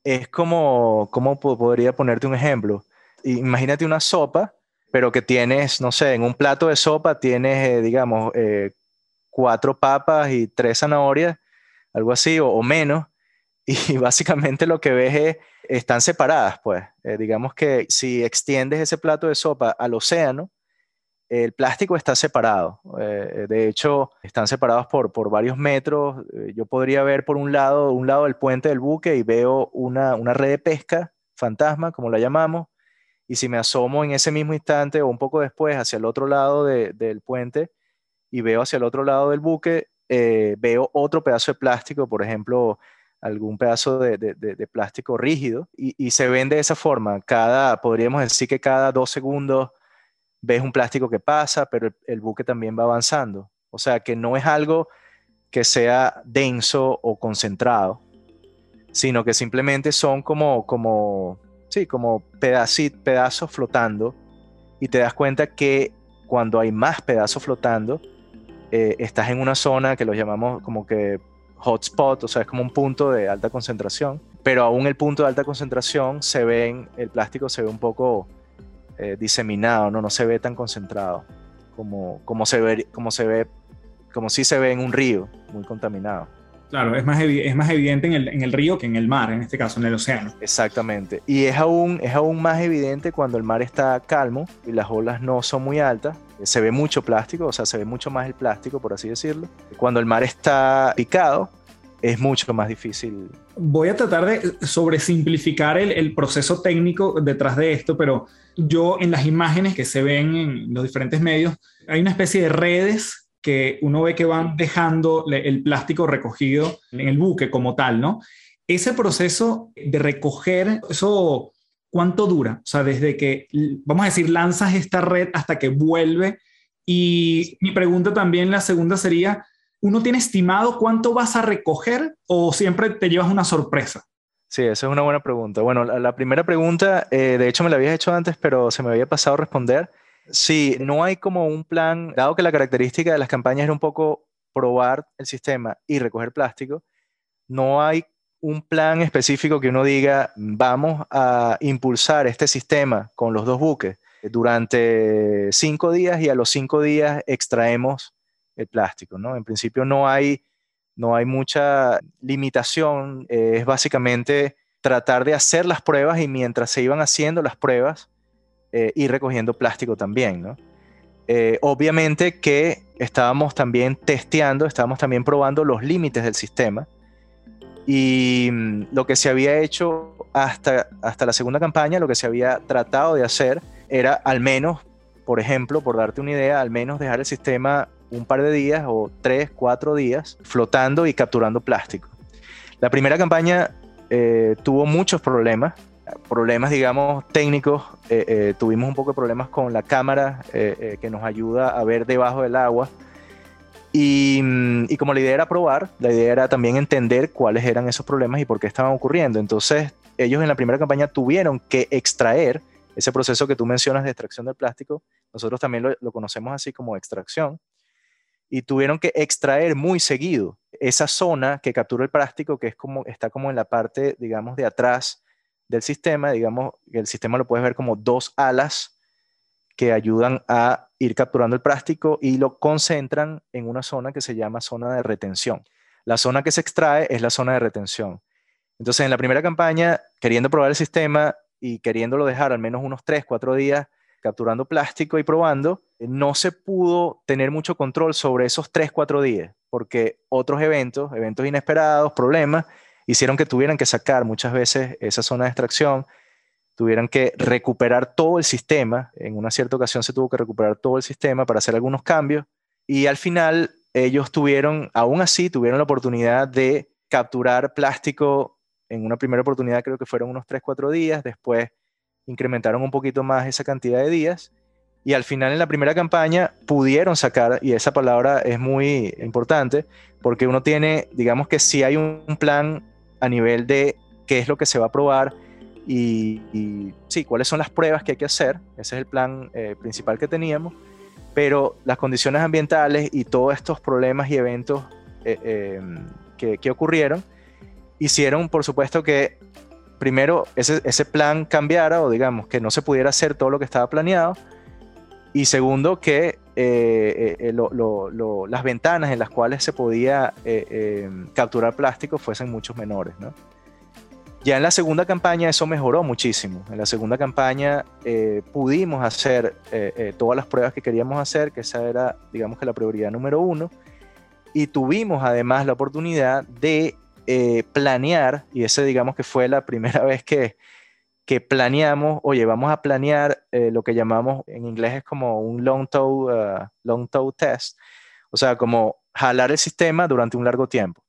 es como, ¿cómo podría ponerte un ejemplo? Imagínate una sopa, pero que tienes, no sé, en un plato de sopa tienes, eh, digamos, eh, cuatro papas y tres zanahorias, algo así, o, menos, *laughs* y básicamente lo que ves es, están separadas, pues. Eh, digamos que si extiendes ese plato de sopa al océano, el plástico está separado. Eh, de hecho, están separados por, por varios metros. Eh, yo podría ver por un lado, un lado del puente del buque y veo una, red de pesca fantasma, como la llamamos. Y si me asomo en ese mismo instante o un poco después hacia el otro lado del puente y veo hacia el otro lado del buque, veo otro pedazo de plástico, por ejemplo, algún pedazo de, plástico rígido, y, se ven de esa forma. Cada, podríamos decir que cada dos segundos ves un plástico que pasa, pero el, buque también va avanzando. O sea que no es algo que sea denso o concentrado, sino que simplemente son como, como, sí, como pedazos flotando y te das cuenta que cuando hay más pedazos flotando, eh, estás en una zona que lo llamamos como que hotspot, o sea, es como un punto de alta concentración, pero aún el punto de alta concentración se ve, el plástico se ve un poco eh, diseminado, ¿no? no se ve tan concentrado como, como, se ve, como se ve, como si se ve en un río muy contaminado. Claro, es más, es más evidente en el, en el, río que en el mar, en este caso, en el océano. Exactamente. Y es aún, es aún más evidente cuando el mar está calmo y las olas no son muy altas. Se ve mucho plástico, o sea, se ve mucho más el plástico, por así decirlo. Cuando el mar está picado, es mucho más difícil. Voy a tratar de sobresimplificar el, el proceso técnico detrás de esto, pero yo en las imágenes que se ven en los diferentes medios, hay una especie de redes que uno ve que van dejando el plástico recogido en el buque como tal, ¿no? Ese proceso de recoger, eso, ¿cuánto dura? O sea, desde que, vamos a decir, lanzas esta red hasta que vuelve. Y mi pregunta también, la segunda sería, ¿uno tiene estimado cuánto vas a recoger o siempre te llevas una sorpresa? Sí, esa es una buena pregunta. Bueno, la, primera pregunta, eh, de hecho me la habías hecho antes, pero se me había pasado responder. Sí, no hay como un plan, dado que la característica de las campañas era un poco probar el sistema y recoger plástico, no hay un plan específico que uno diga, vamos a impulsar este sistema con los dos buques durante cinco días y a los cinco días extraemos el plástico, ¿no? En principio no hay no hay mucha limitación, es básicamente tratar de hacer las pruebas y mientras se iban haciendo las pruebas, eh, ir recogiendo plástico también, ¿no? Eh, obviamente que estábamos también testeando, estábamos también probando los límites del sistema Y mm, lo que se había hecho hasta, hasta la segunda campaña, lo que se había tratado de hacer era al menos, por ejemplo, por darte una idea, al menos dejar el sistema un par de días o tres, cuatro días flotando y capturando plástico. La primera campaña eh, tuvo muchos problemas, problemas, digamos, técnicos. Eh, eh, tuvimos un poco de problemas con la cámara que nos ayuda a ver debajo del agua. Y, mm, y, como la idea era probar, la idea era también entender cuáles eran esos problemas y por qué estaban ocurriendo. Entonces, ellos en la primera campaña tuvieron que extraer ese proceso que tú mencionas de extracción del plástico. Nosotros también lo, lo conocemos así como extracción y tuvieron que extraer muy seguido esa zona que captura el plástico, que es como, está como en la parte, digamos, de atrás del sistema, digamos, el sistema lo puedes ver como dos alas que ayudan a ir capturando el plástico y lo concentran en una zona que se llama zona de retención. La zona que se extrae es la zona de retención. Entonces, en la primera campaña, queriendo probar el sistema y queriéndolo dejar al menos unos 3, 4 días capturando plástico y probando, no se pudo tener mucho control sobre esos 3, 4 días, porque otros eventos, eventos inesperados, problemas, hicieron que tuvieran que sacar muchas veces esa zona de extracción, tuvieran que recuperar todo el sistema, en una cierta ocasión se tuvo que recuperar todo el sistema para hacer algunos cambios, y al final ellos tuvieron, aún así, tuvieron la oportunidad de capturar plástico en una primera oportunidad, creo que fueron unos 3, 4 días, después incrementaron un poquito más esa cantidad de días, y al final en la primera campaña pudieron sacar, y esa palabra es muy importante, porque uno tiene, digamos que si hay un plan a nivel de qué es lo que se va a probar y, sí, cuáles son las pruebas que hay que hacer, ese es el plan eh, principal que teníamos, pero las condiciones ambientales y todos estos problemas y eventos eh, em, que, que ocurrieron hicieron, por supuesto, que primero ese, ese plan cambiara o digamos que no se pudiera hacer todo lo que estaba planeado. Y segundo, que eh, eh, eh, las ventanas en las cuales se podía capturar plástico fuesen muchos menores. Ya en la segunda campaña eso mejoró muchísimo. En la segunda campaña pudimos hacer todas las pruebas que queríamos hacer, que esa era, digamos que la prioridad número uno. Y tuvimos además la oportunidad de planear, y ese digamos que fue la primera *laughs* vez que, que planeamos, oye, vamos a planear eh, lo que llamamos en inglés es como un long toe, uh, long toe test, o sea, como jalar el sistema durante un largo tiempo.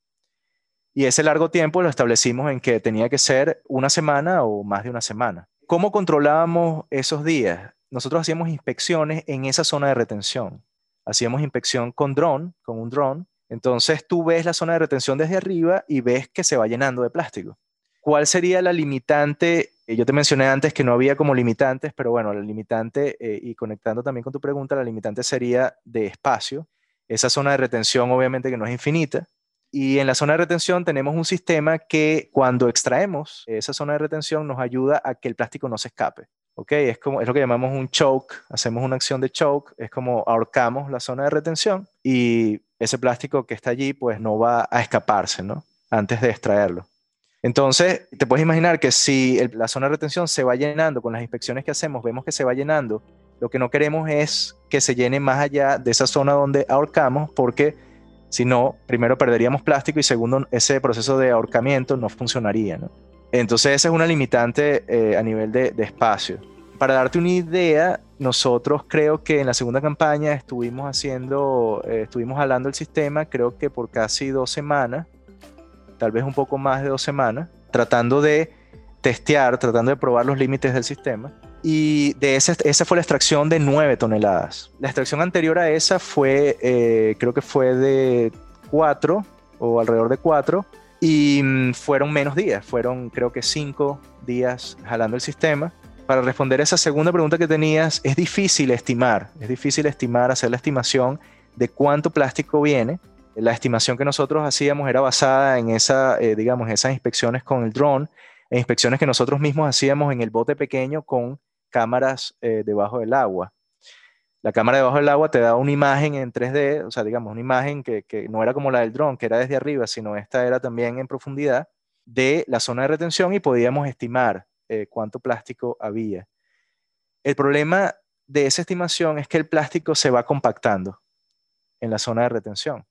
Y ese largo tiempo lo establecimos en que tenía que ser una semana o más de una semana. ¿Cómo controlábamos esos días? Nosotros hacíamos inspecciones en esa zona de retención. Hacíamos inspección con dron, con un dron. Entonces tú ves la zona de retención desde arriba y ves que se va llenando de plástico. ¿Cuál sería la limitante eh, yo te mencioné antes que no había como limitantes, pero bueno, la limitante, eh, y conectando también con tu pregunta, la limitante sería de espacio. Esa zona de retención obviamente que no es infinita. Y en la zona de retención tenemos un sistema que cuando extraemos esa zona de retención nos ayuda a que el plástico no se escape. ¿ok? Es, como, es lo que llamamos un choke, hacemos una acción de choke, es como ahorcamos la zona de retención y ese plástico que está allí pues no va a escaparse, ¿no? Antes de extraerlo. Entonces, te puedes imaginar que si la zona de retención se va llenando con las inspecciones que hacemos, vemos que se va llenando, lo que no queremos es que se llene más allá de esa zona donde ahorcamos, porque si no, primero perderíamos plástico y segundo, ese proceso de ahorcamiento no funcionaría. Entonces, esa es una limitante eh, a nivel de, espacio. Para darte una idea, nosotros creo que en la segunda campaña estuvimos haciendo, eh, estuvimos jalando el sistema, creo que por casi dos semanas tal vez un poco más de dos semanas, tratando de testear, tratando de probar los límites del sistema. Y de esa, esa fue la extracción de 9 toneladas. La extracción anterior a esa fue, eh, creo que fue de 4 o alrededor de 4 y mm, fueron menos días, fueron creo que 5 días jalando el sistema. Para responder esa segunda pregunta que tenías, es difícil estimar, es difícil estimar, hacer la estimación de cuánto plástico viene la estimación que nosotros hacíamos era basada en esa, eh, digamos, esas inspecciones con el drone, e inspecciones que nosotros mismos hacíamos en el bote pequeño con cámaras eh, debajo del agua. La cámara debajo del agua te da una imagen en 3D, o sea, digamos, una imagen que, no era como la del drone, que era desde arriba, sino esta era también en profundidad de la zona de retención y podíamos estimar eh, cuánto plástico había. El problema de esa estimación es que el plástico se va compactando en la zona de retención.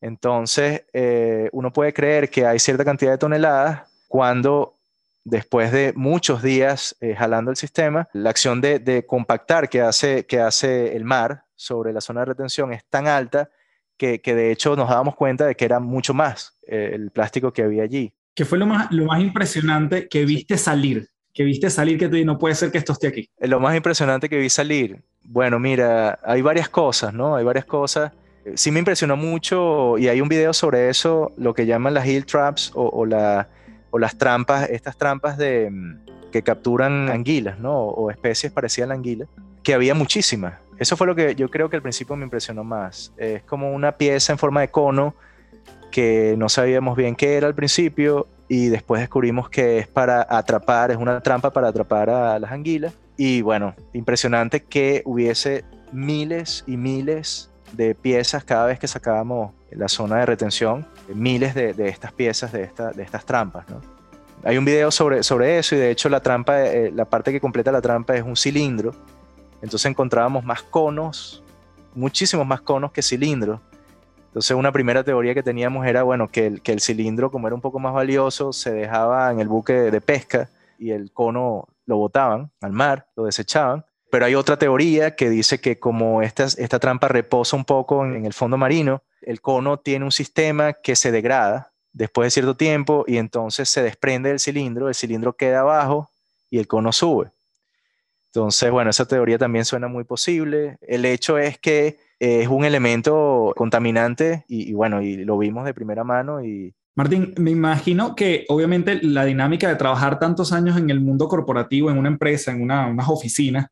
Entonces, eh, uno puede creer que hay cierta cantidad de toneladas cuando después de muchos días eh, jalando el sistema, la acción de, compactar que hace, que hace el mar sobre la zona de retención es tan alta que, de hecho nos dábamos cuenta de que era mucho más eh, el plástico que había allí. ¿Qué fue lo más, lo más impresionante que viste salir? Que viste salir que tú no puede ser que esto esté aquí. Lo más impresionante que vi salir, bueno, mira, hay varias cosas, ¿no? Hay varias cosas. Sí me impresionó mucho y hay un video sobre eso, lo que llaman las hill traps o las trampas, estas trampas de, mm, que capturan anguilas, ¿no? O, especies parecidas a la anguila, que había muchísimas. Eso fue lo que yo creo que al principio me impresionó más. Es como una pieza en forma de cono que no sabíamos bien qué era al principio y después descubrimos que es para atrapar, es una trampa para atrapar a las anguilas. Y bueno, impresionante que hubiese miles y miles de piezas cada vez que sacábamos la zona de retención, miles de, estas piezas, de, de estas trampas. ¿no? Hay un video sobre, sobre eso y de hecho la trampa, eh, la parte que completa la trampa es un cilindro. Entonces encontrábamos más conos, muchísimos más conos que cilindros. Entonces una primera teoría que teníamos era, bueno, que el, que el cilindro, como era un poco más valioso, se dejaba en el buque de pesca y el cono lo botaban al mar, lo desechaban. Pero hay otra teoría que dice que como esta, esta trampa reposa un poco en, el fondo marino, el cono tiene un sistema que se degrada después de cierto tiempo y entonces se desprende del cilindro, el cilindro queda abajo y el cono sube. Entonces, bueno, esa teoría también suena muy posible. El hecho es que es un elemento contaminante y, y, bueno, y lo vimos de primera mano y... Martín, me imagino que obviamente la dinámica de trabajar tantos años en el mundo corporativo, en una empresa, en una, unas oficinas,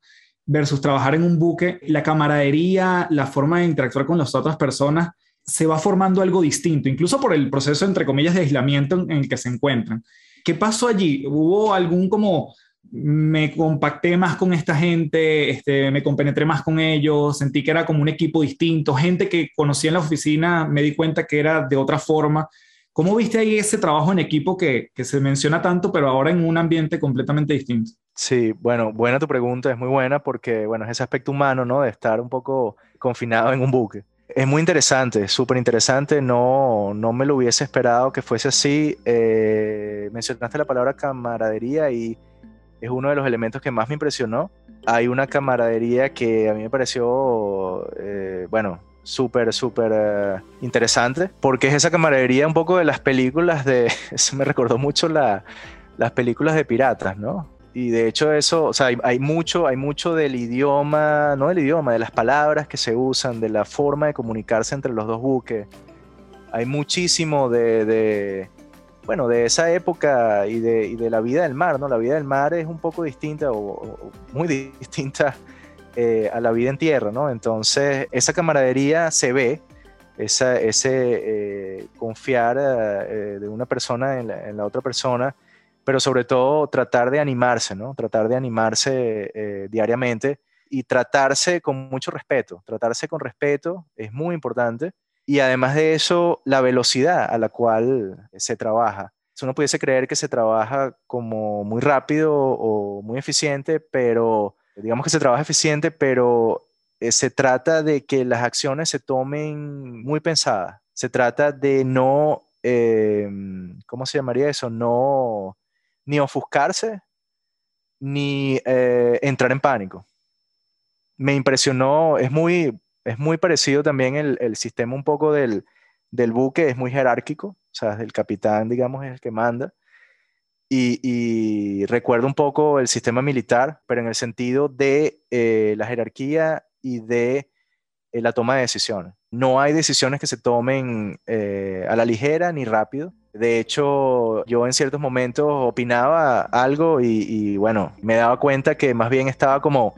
versus trabajar en un buque, la camaradería, la forma de interactuar con las otras personas, se va formando algo distinto, incluso por el proceso, entre comillas, de aislamiento en el que se encuentran. ¿Qué pasó allí? ¿Hubo algún como me compacté más con esta gente, este, me compenetré más con ellos, sentí que era como un equipo distinto, gente que conocía en la oficina, me di cuenta que era de otra forma. ¿Cómo viste ahí ese trabajo en equipo que, que se menciona tanto, pero ahora en un ambiente completamente distinto? Sí, bueno, buena tu pregunta, es muy buena porque, bueno, es ese aspecto humano, ¿no? De estar un poco confinado en un buque. Es muy interesante, súper interesante, no, no me lo hubiese esperado que fuese así. Eh, mencionaste la palabra camaradería y es uno de los elementos que más me impresionó. Hay una camaradería que a mí me pareció, eh, bueno, súper, súper eh, interesante, porque es esa camaradería un poco de las películas de, *laughs* eso me recordó mucho la, las películas de piratas, ¿no? Y de hecho eso, o sea, hay, mucho, hay mucho del idioma, no del idioma, de las palabras que se usan, de la forma de comunicarse entre los dos buques. Hay muchísimo de, bueno, de esa época y de, la vida del mar, ¿no? La vida del mar es un poco distinta o, muy *laughs* distinta eh, a la vida en tierra, ¿no? Entonces, esa camaradería se ve, esa, ese eh, confiar eh, de una persona en la, en la otra persona pero sobre todo tratar de animarse, ¿no? Tratar de animarse eh, diariamente y tratarse con mucho respeto. Tratarse con respeto es muy importante. Y además de eso, la velocidad a la cual se trabaja. Uno pudiese creer que se trabaja como muy rápido o muy eficiente, pero digamos que se trabaja eficiente, pero eh, se trata de que las acciones se tomen muy pensadas. Se trata de no, eh, ¿cómo se llamaría eso? No ni ofuscarse, ni eh, entrar en pánico. Me impresionó, es muy, es muy parecido también el, sistema un poco del, buque, es muy jerárquico, o sea, el capitán, digamos, es el que manda. Y, recuerdo un poco el sistema militar, pero en el sentido de eh, la jerarquía y de eh, la toma de decisiones. No hay decisiones que se tomen a la ligera ni rápido, de hecho, yo en ciertos momentos opinaba algo y, bueno, me daba cuenta que más bien estaba como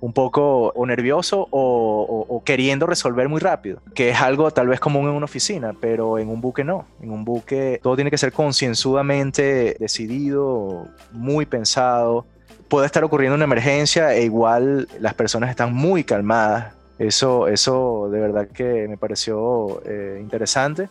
un poco o nervioso o, queriendo resolver muy rápido, que es algo tal vez común en una oficina, pero en un buque no. En un buque todo tiene que ser concienzudamente decidido, muy pensado. Puede estar ocurriendo una emergencia e igual las personas están muy calmadas. Eso, eso de verdad que me pareció eh, interesante.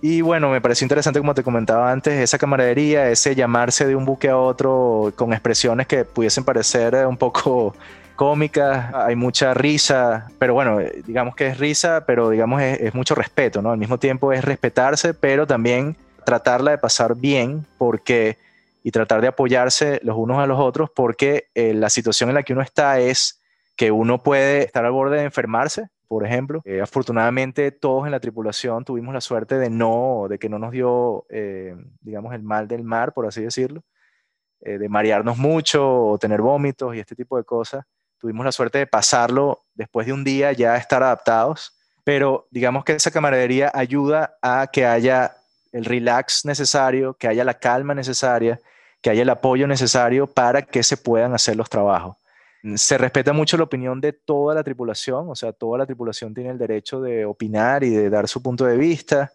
Y bueno, me pareció interesante, como te comentaba antes, esa camaradería, ese llamarse de un buque a otro con expresiones que pudiesen parecer un poco *laughs* cómicas, hay mucha risa, pero bueno, digamos que es risa, pero digamos es, mucho respeto, ¿no? Al mismo tiempo es respetarse, pero también tratarla de pasar bien, porque y tratar de apoyarse los unos a los otros, porque eh, la situación en la que uno está es que uno puede estar al borde de enfermarse, por ejemplo. Eh, afortunadamente todos en la tripulación tuvimos la suerte de no, de que no nos dio, eh, digamos, el mal del mar, por así decirlo, de marearnos mucho o tener vómitos y este tipo de cosas. Tuvimos la suerte de pasarlo después de un día ya estar adaptados, pero digamos que esa camaradería ayuda a que haya el relax necesario, que haya la calma necesaria, que haya el apoyo necesario para que se puedan hacer los trabajos. Se respeta mucho la opinión de toda la tripulación, o sea, toda la tripulación tiene el derecho de opinar y de dar su punto de vista.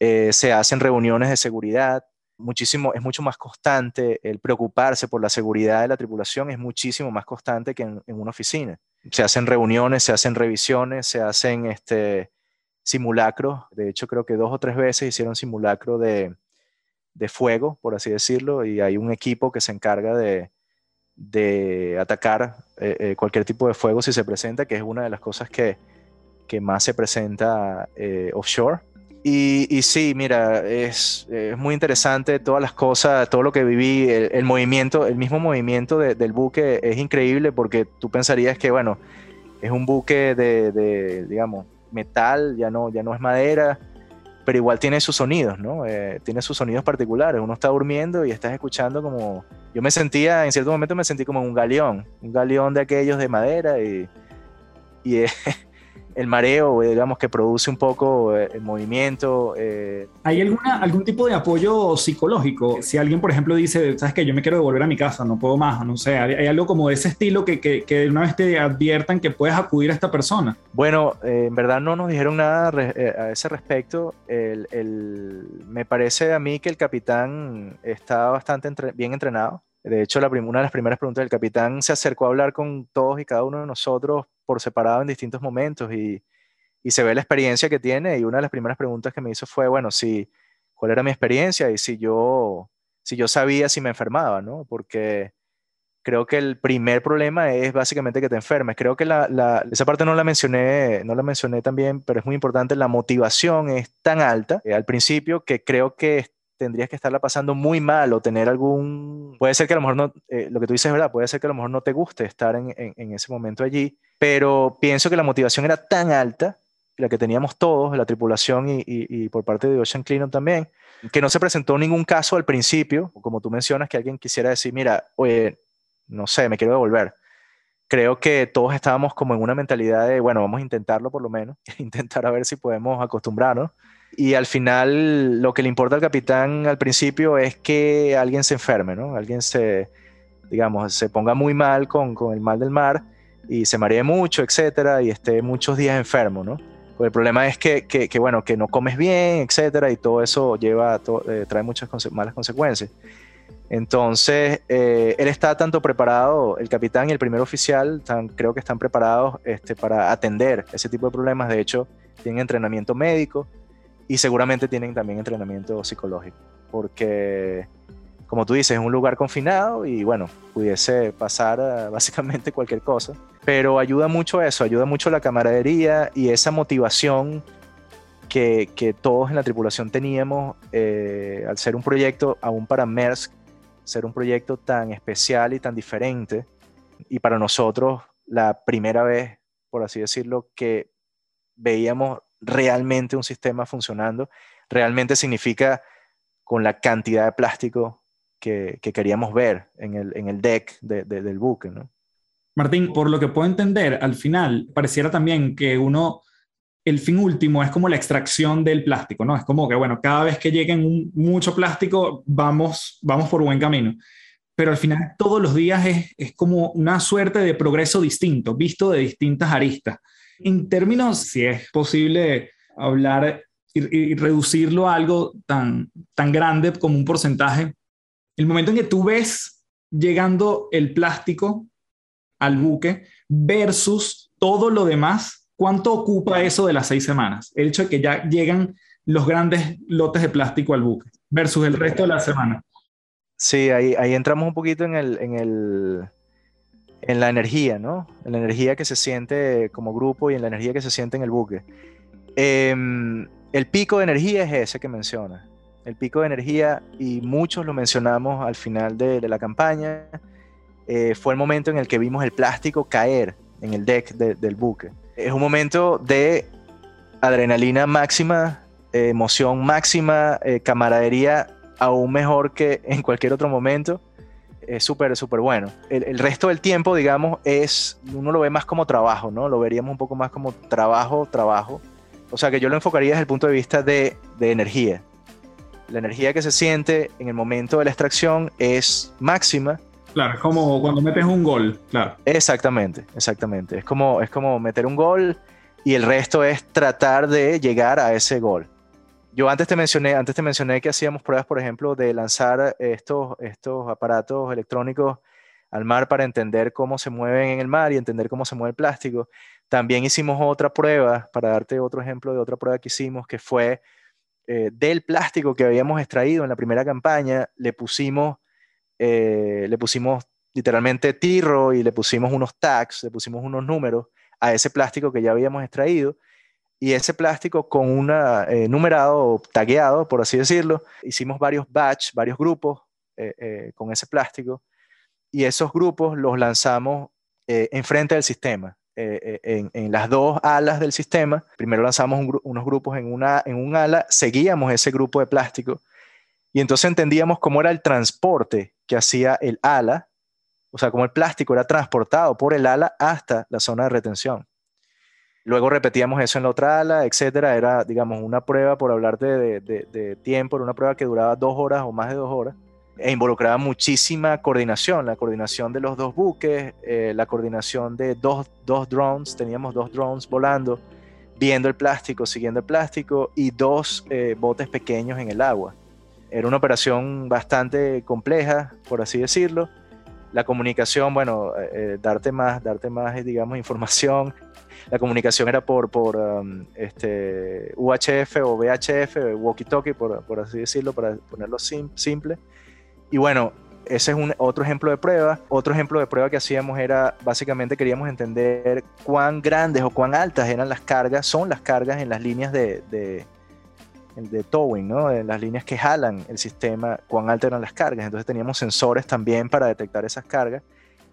Eh, se hacen reuniones de seguridad, muchísimo, es mucho más constante el preocuparse por la seguridad de la tripulación, es muchísimo más constante que en, una oficina. Se hacen reuniones, se hacen revisiones, se hacen este, simulacros. De hecho, creo que dos o tres veces hicieron simulacro de, de fuego, por así decirlo, y hay un equipo que se encarga de, de atacar eh, eh, cualquier tipo de fuego si se presenta, que es una de las cosas que, que más se presenta eh, offshore. Y, y, sí, mira, es, es, muy interesante todas las cosas, todo lo que viví, el, movimiento, el mismo movimiento del buque es increíble porque tú pensarías que, bueno, es un buque de, de digamos, metal, ya no, ya no es madera, pero igual tiene sus sonidos, ¿no? Eh, tiene sus sonidos particulares. Uno está durmiendo y estás escuchando como... Yo me sentía, en cierto momento me sentí como un galeón, un galeón de aquellos de madera y, y *laughs* el mareo, digamos, que produce un poco eh, el movimiento. Eh. ¿Hay alguna, algún tipo de apoyo psicológico? Si alguien, por ejemplo, dice, sabes que yo me quiero devolver a mi casa, no puedo más, no sé, hay, algo como de ese estilo que, que, que, una vez te adviertan que puedes acudir a esta persona. Bueno, eh, en verdad no nos dijeron nada a ese respecto. El, el, me parece a mí que el capitán está bastante bien entrenado. De hecho, la una de las primeras preguntas del capitán se acercó a hablar con todos y cada uno de nosotros por separado en distintos momentos y, se ve la experiencia que tiene y una de las primeras preguntas que me hizo fue, bueno, si, ¿cuál era mi experiencia? Y si yo, si yo sabía si me enfermaba, ¿no? Porque creo que el primer problema es básicamente que te enfermes. Creo que la, la, esa parte no la mencioné, no la mencioné también, pero es muy importante. La motivación es tan alta eh, al principio que creo que tendrías que estarla pasando muy mal o tener algún... Puede ser que a lo mejor no, eh, lo que tú dices es verdad, puede ser que a lo mejor no te guste estar en, en, ese momento allí, pero pienso que la motivación era tan alta, la que teníamos todos, la tripulación y, y, por parte de Ocean Cleanup también, que no se presentó ningún caso al principio, como tú mencionas, que alguien quisiera decir, mira, oye, no sé, me quiero devolver. Creo que todos estábamos como en una mentalidad de, bueno, vamos a intentarlo por lo menos, *laughs* intentar a ver si podemos acostumbrarnos y al final lo que le importa al capitán al principio es que alguien se enferme, ¿no? Alguien se, digamos, se ponga muy mal con, con el mal del mar y se maree mucho, etcétera, y esté muchos días enfermo, ¿no? Pues el problema es que, que, bueno, que no comes bien, etcétera, y todo eso lleva, eh, trae muchas malas consecuencias. Entonces, eh, él está tanto preparado, el capitán y el primer oficial, creo que están preparados este, para atender ese tipo de problemas. De hecho, tienen entrenamiento médico, y seguramente tienen también entrenamiento psicológico, porque como tú dices, es un lugar confinado y bueno, pudiese pasar *laughs* básicamente cualquier cosa, pero ayuda mucho eso, ayuda mucho la camaradería y esa motivación que, que todos en la tripulación teníamos eh, al ser un proyecto, aún para Maersk, ser un proyecto tan especial y tan diferente, y para nosotros la primera vez, por así decirlo, que veíamos realmente un sistema funcionando, realmente significa con la cantidad de plástico que, queríamos ver en el, en el deck del buque. ¿no? Martín, por lo que puedo entender, al final pareciera también que uno, el fin último es como la extracción del plástico, ¿no? Es como que, bueno, cada vez que lleguen mucho plástico, vamos, vamos por buen camino. Pero al final todos los días es, es como una suerte de progreso distinto, visto de distintas aristas. En términos, si es posible hablar y, reducirlo a algo tan, tan grande como un porcentaje, el momento en que tú ves llegando el plástico al buque versus todo lo demás, ¿cuánto ocupa eso de las seis semanas? El hecho de que ya llegan los grandes lotes de plástico al buque versus el resto de la semana. Sí, ahí, ahí entramos un poquito en el, en el en la energía, ¿no? En la energía que se siente como grupo y en la energía que se siente en el buque. Em, el pico de energía es ese que menciona. El pico de energía, y muchos lo mencionamos al final de, la campaña, eh, fue el momento en el que vimos el plástico caer en el deck del buque. Es un momento de adrenalina máxima, emoción máxima, eh, camaradería aún mejor que en cualquier otro momento es súper, súper bueno. El, resto del tiempo, digamos, es, uno lo ve más como trabajo, ¿no? Lo veríamos un poco más como trabajo, trabajo. O sea que yo lo enfocaría desde el punto de vista de, de energía. La energía que se siente en el momento de la extracción es máxima. Claro, es como cuando metes un gol, claro. Exactamente, exactamente. Es como, es como meter un gol y el resto es tratar de llegar a ese gol. Yo antes te mencioné, antes te mencioné que hacíamos pruebas, por ejemplo, de lanzar estos, estos aparatos electrónicos al mar para entender cómo se mueven en el mar y entender cómo se mueve el plástico. También hicimos otra prueba, para darte otro ejemplo de otra prueba que hicimos, que fue eh, del plástico que habíamos extraído en la primera campaña, le pusimos, eh, le pusimos literalmente tirro y le pusimos unos tags, le pusimos unos números a ese plástico que ya habíamos extraído y ese plástico con un eh, numerado, tagueado, por así decirlo, hicimos varios batch, varios grupos eh, eh, con ese plástico y esos grupos los lanzamos enfrente del sistema, en, las dos alas del sistema. Primero lanzamos unos grupos en, una, en un ala, seguíamos ese grupo de plástico y entonces entendíamos cómo era el transporte que hacía el ala, o sea, cómo el plástico era transportado por el ala hasta la zona de retención. Luego repetíamos eso en la otra ala, etcétera. Era, digamos, una prueba, por hablar de, de, tiempo, una prueba que duraba dos horas o más de dos horas e involucraba muchísima coordinación, la coordinación de los dos buques, eh, la coordinación de dos, dos, drones, teníamos dos drones volando, viendo el plástico, siguiendo el plástico y dos eh, botes pequeños en el agua. Era una operación bastante compleja, por así decirlo. La comunicación, bueno, eh, darte más, darte más, digamos, información la comunicación era por, por um, este, UHF o VHF, walkie-talkie, por, por, así decirlo, para ponerlo simple. Y bueno, ese es un, otro ejemplo de prueba. Otro ejemplo de prueba que hacíamos era, básicamente queríamos entender cuán grandes o cuán altas eran las cargas, son las cargas en las líneas de, de towing, ¿no? En las líneas que jalan el sistema, cuán altas eran las cargas. Entonces teníamos sensores también para detectar esas cargas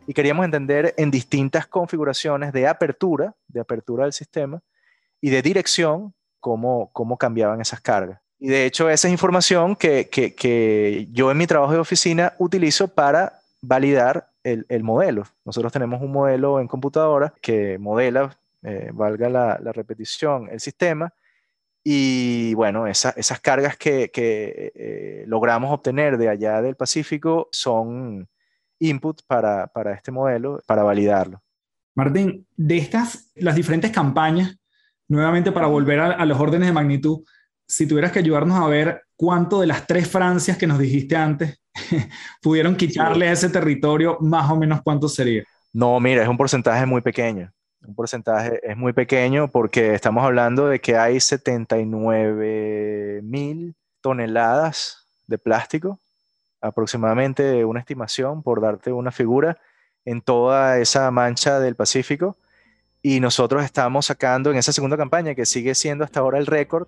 y queríamos entender en distintas configuraciones de apertura, de apertura del sistema y de dirección, cómo, cómo cambiaban esas cargas. Y de hecho, esa es información que, que, yo en mi trabajo de oficina utilizo para validar el, el, modelo. Nosotros tenemos un modelo en computadora que modela, eh, valga la, la, repetición, el sistema. Y bueno, esas cargas que, que eh, logramos obtener de allá del Pacífico son input para, para este modelo, para validarlo. Martín, de estas, las diferentes campañas, nuevamente para volver a, los órdenes de magnitud, si tuvieras que ayudarnos a ver cuánto de las tres Francias que nos dijiste antes *laughs* pudieron quitarle a ese territorio, más o menos cuánto sería. No, mira, es un porcentaje muy pequeño. Un porcentaje es muy pequeño porque estamos hablando de que hay 79 mil toneladas de plástico aproximadamente una estimación, por darte una figura, en toda esa mancha del Pacífico. Y nosotros estamos sacando en esa segunda campaña, que sigue siendo hasta ahora el récord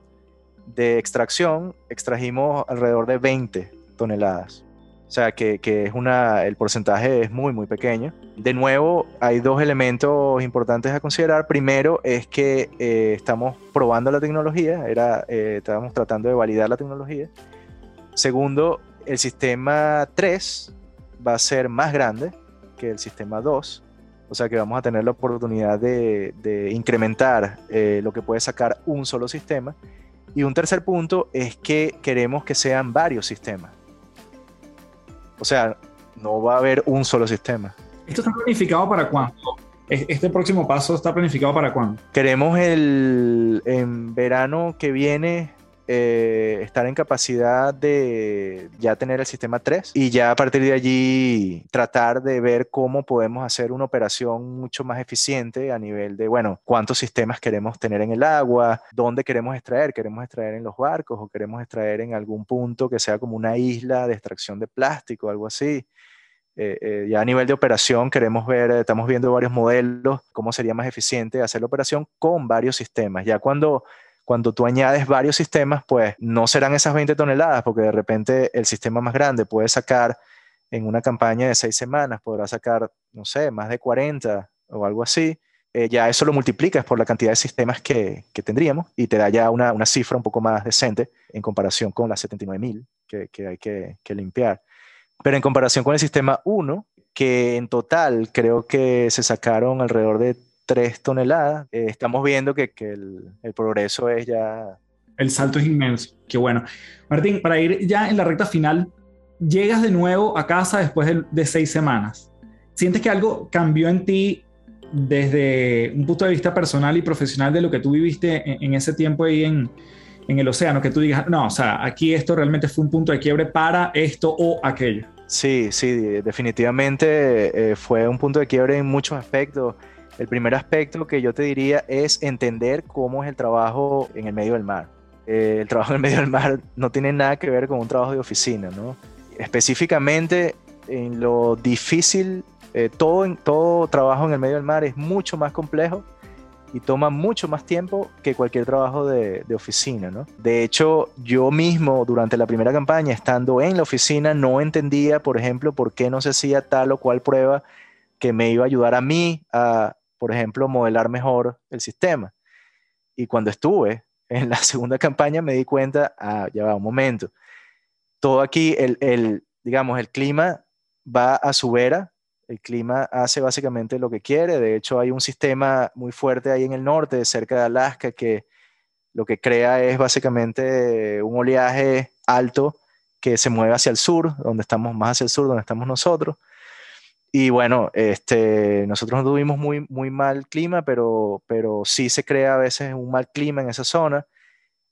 de extracción, extrajimos alrededor de 20 toneladas. O sea que, que, es una, el porcentaje es muy, muy pequeño. De nuevo, hay dos elementos importantes a considerar. Primero es que eh, estamos probando la tecnología, era, eh, estábamos tratando de validar la tecnología. Segundo, el sistema 3 va a ser más grande que el sistema 2, o sea que vamos a tener la oportunidad de, incrementar eh, lo que puede sacar un solo sistema. Y un tercer punto es que queremos que sean varios sistemas. O sea, no va a haber un solo sistema. ¿Esto está planificado para cuándo? ¿Este próximo paso está planificado para cuándo? Queremos el, en verano que viene eh, estar en capacidad de ya tener el sistema 3 y ya a partir de allí tratar de ver cómo podemos hacer una operación mucho más eficiente a nivel de, bueno, cuántos sistemas queremos tener en el agua, dónde queremos extraer, queremos extraer en los barcos o queremos extraer en algún punto que sea como una isla de extracción de plástico, algo así. eh, eh, ya a nivel de operación queremos ver, estamos viendo varios modelos, cómo sería más eficiente hacer la operación con varios sistemas. Ya cuando, cuando tú añades varios sistemas, pues no serán esas 20 toneladas, porque de repente el sistema más grande puede sacar en una campaña de seis semanas, podrá sacar, no sé, más de 40 o algo así. Eh, ya eso lo multiplicas por la cantidad de sistemas que, tendríamos y te da ya una, una, cifra un poco más decente en comparación con las 79.000 que, que hay que, que limpiar. Pero en comparación con el sistema 1, que en total creo que se sacaron alrededor de 3 toneladas, eh, estamos viendo que, que el, el, progreso es ya... El salto es inmenso, qué bueno. Martín, para ir ya en la recta final, llegas de nuevo a casa después de, de seis semanas. ¿Sientes que algo cambió en ti desde un punto de vista personal y profesional de lo que tú viviste en, en ese tiempo ahí en, en el océano, que tú digas, no, o sea, aquí esto realmente fue un punto de quiebre para esto o aquello. Sí, sí, definitivamente eh, fue un punto de quiebre en muchos aspectos. El primer aspecto que yo te diría es entender cómo es el trabajo en el medio del mar. Eh, el trabajo en el medio del mar no tiene nada que ver con un trabajo de oficina, ¿no? Específicamente en lo difícil, eh, todo, en, todo trabajo en el medio del mar es mucho más complejo y toma mucho más tiempo que cualquier trabajo de, de, oficina, ¿no? De hecho, yo mismo durante la primera campaña, estando en la oficina, no entendía, por ejemplo, por qué no se hacía tal o cual prueba que me iba a ayudar a mí a, por ejemplo, modelar mejor el sistema. Y cuando estuve en la *laughs* segunda campaña me di cuenta, ah, ya va un momento, todo aquí, el, el digamos, el clima va a su vera, el clima hace básicamente lo que quiere. De hecho, hay un sistema muy fuerte ahí en el norte, cerca de Alaska, que lo que crea es básicamente un oleaje alto que se mueve hacia el sur, donde estamos más hacia el sur, donde estamos nosotros. Y bueno, este, nosotros no tuvimos muy, muy mal clima, pero, pero sí se crea a veces un mal clima en esa zona.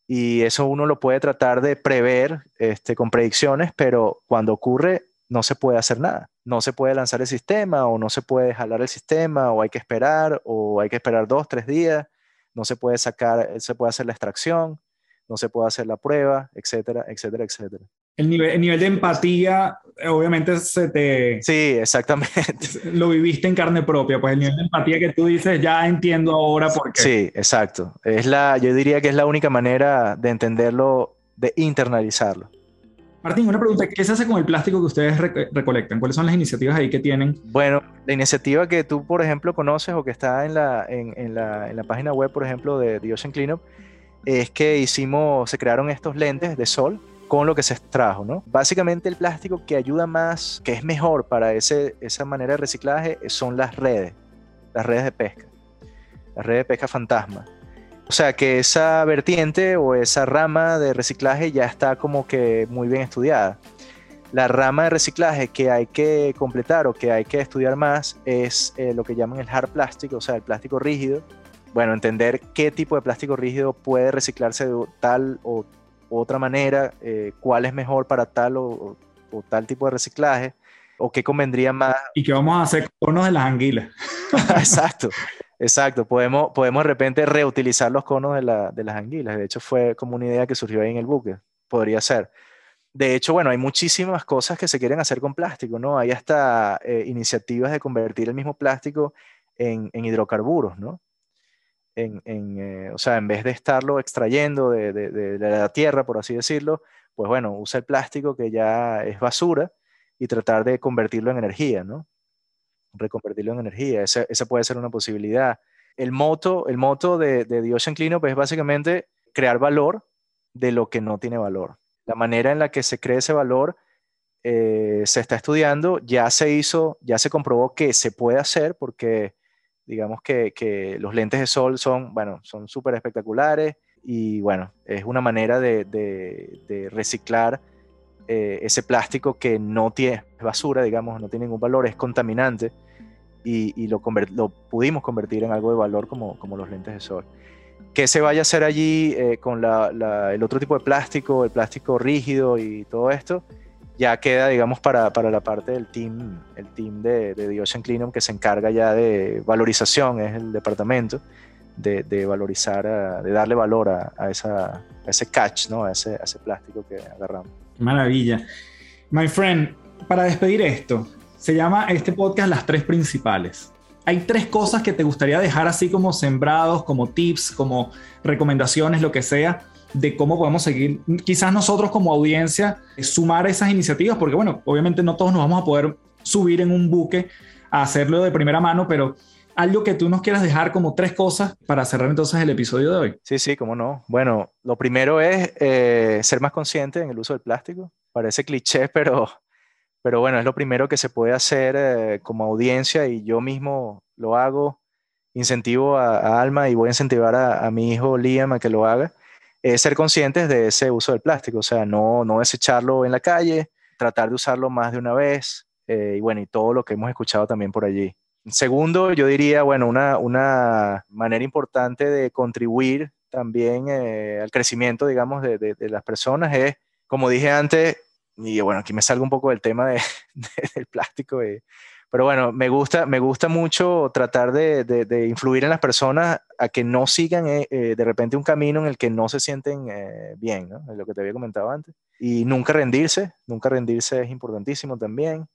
Y eso uno lo puede tratar de prever este, con predicciones, pero cuando ocurre no se puede hacer nada. No se puede lanzar el sistema o no se puede jalar el sistema o hay que esperar o hay que esperar dos, tres días. No se puede sacar, se puede hacer la extracción, no se puede hacer la prueba, etcétera, etcétera, etcétera. El nivel, el nivel de empatía, obviamente se te... Sí, exactamente. *laughs* Lo viviste en carne propia, pues el nivel de empatía que tú dices, ya entiendo ahora por qué. Sí, exacto. Es la, yo diría que es la única manera de entenderlo, de internalizarlo. Martín, una pregunta, ¿qué se hace con el plástico que ustedes recolectan? ¿Cuáles son las iniciativas ahí que tienen? Bueno, la iniciativa que tú, por ejemplo, conoces o que está en la, en, en la, en la página web, por ejemplo, de The Ocean Cleanup, es que hicimos, se crearon estos lentes de sol con lo que se extrajo, ¿no? Básicamente el plástico que ayuda más, que es mejor para ese, esa manera de reciclaje, son las redes, las redes de pesca, las redes de pesca fantasma. O sea que esa vertiente o esa rama de reciclaje ya está como que muy bien estudiada. La rama de reciclaje que hay que completar o que hay que estudiar más es eh, lo que llaman el hard plastic, o sea, el plástico rígido. Bueno, entender qué tipo de plástico rígido puede reciclarse de tal o otra manera, eh, cuál es mejor para tal o, o, tal tipo de reciclaje, o qué convendría más. Y qué vamos a hacer conos de las anguilas. *laughs* *laughs* Exacto. Exacto, podemos, podemos de repente reutilizar los conos de, la, de, las anguilas. De hecho, fue como una idea que surgió ahí en el buque. Podría ser. De hecho, bueno, hay muchísimas cosas que se quieren hacer con plástico, ¿no? Hay hasta eh, iniciativas de convertir el mismo plástico en, en hidrocarburos, ¿no? En, eh, o sea, en vez de estarlo extrayendo de, de, la tierra, por así decirlo, pues bueno, usa el plástico que ya es basura y tratar de convertirlo en energía, ¿no? reconvertirlo en energía. Esa, esa, puede ser una posibilidad. El moto, el moto de, de The Ocean Cleanup es básicamente crear valor de lo que no tiene valor. La manera en la que se cree ese valor eh, se está estudiando, ya se hizo, ya se comprobó que se puede hacer porque digamos que, que los lentes de sol son, bueno, son súper espectaculares y bueno, es una manera de, de, de reciclar eh, ese plástico que no tiene basura, digamos, no tiene ningún valor, es contaminante y, y lo, lo, pudimos convertir en algo de valor como, como los lentes de sol. ¿Qué se vaya a hacer allí eh, con la, la, el otro tipo de plástico, el plástico rígido y todo esto? Ya queda, digamos, para, para la parte del team, el team de, de The Ocean Cleanup que se encarga ya de valorización, es el departamento de, de valorizar, a, de darle valor a, a, esa, a ese catch, ¿no? a, ese, a ese plástico que agarramos. Maravilla. My friend, para despedir esto, se llama este podcast Las Tres Principales. Hay tres cosas que te gustaría dejar así como sembrados, como tips, como recomendaciones, lo que sea, de cómo podemos seguir, quizás nosotros como audiencia, sumar esas iniciativas, porque bueno, obviamente no todos nos vamos a poder subir en un buque a hacerlo de primera mano, pero algo que tú nos quieras dejar como tres cosas para cerrar entonces el episodio de hoy. Sí, sí, cómo no. Bueno, lo primero es eh, ser más consciente en el uso del plástico. Parece cliché, pero, pero bueno, es lo primero que se puede hacer eh, como audiencia y yo mismo lo hago. Incentivo a, Alma y voy a incentivar a, a, mi hijo Liam a que lo haga. Es ser conscientes de ese uso del plástico, o sea, no, no desecharlo en la calle, tratar de usarlo más de una vez eh, y bueno, y todo lo que hemos escuchado también por allí. Segundo, yo diría, bueno, una, una manera importante de contribuir también eh, al crecimiento, digamos, de, de, las personas es, como dije antes, y bueno, aquí me salgo un poco del tema de, *laughs* del plástico, eh, pero bueno, me gusta, me gusta mucho tratar de, influir en las personas a que no sigan eh, de repente un camino en el que no se sienten bien, ¿no? Es lo que te había comentado antes. Y nunca rendirse, nunca rendirse es importantísimo también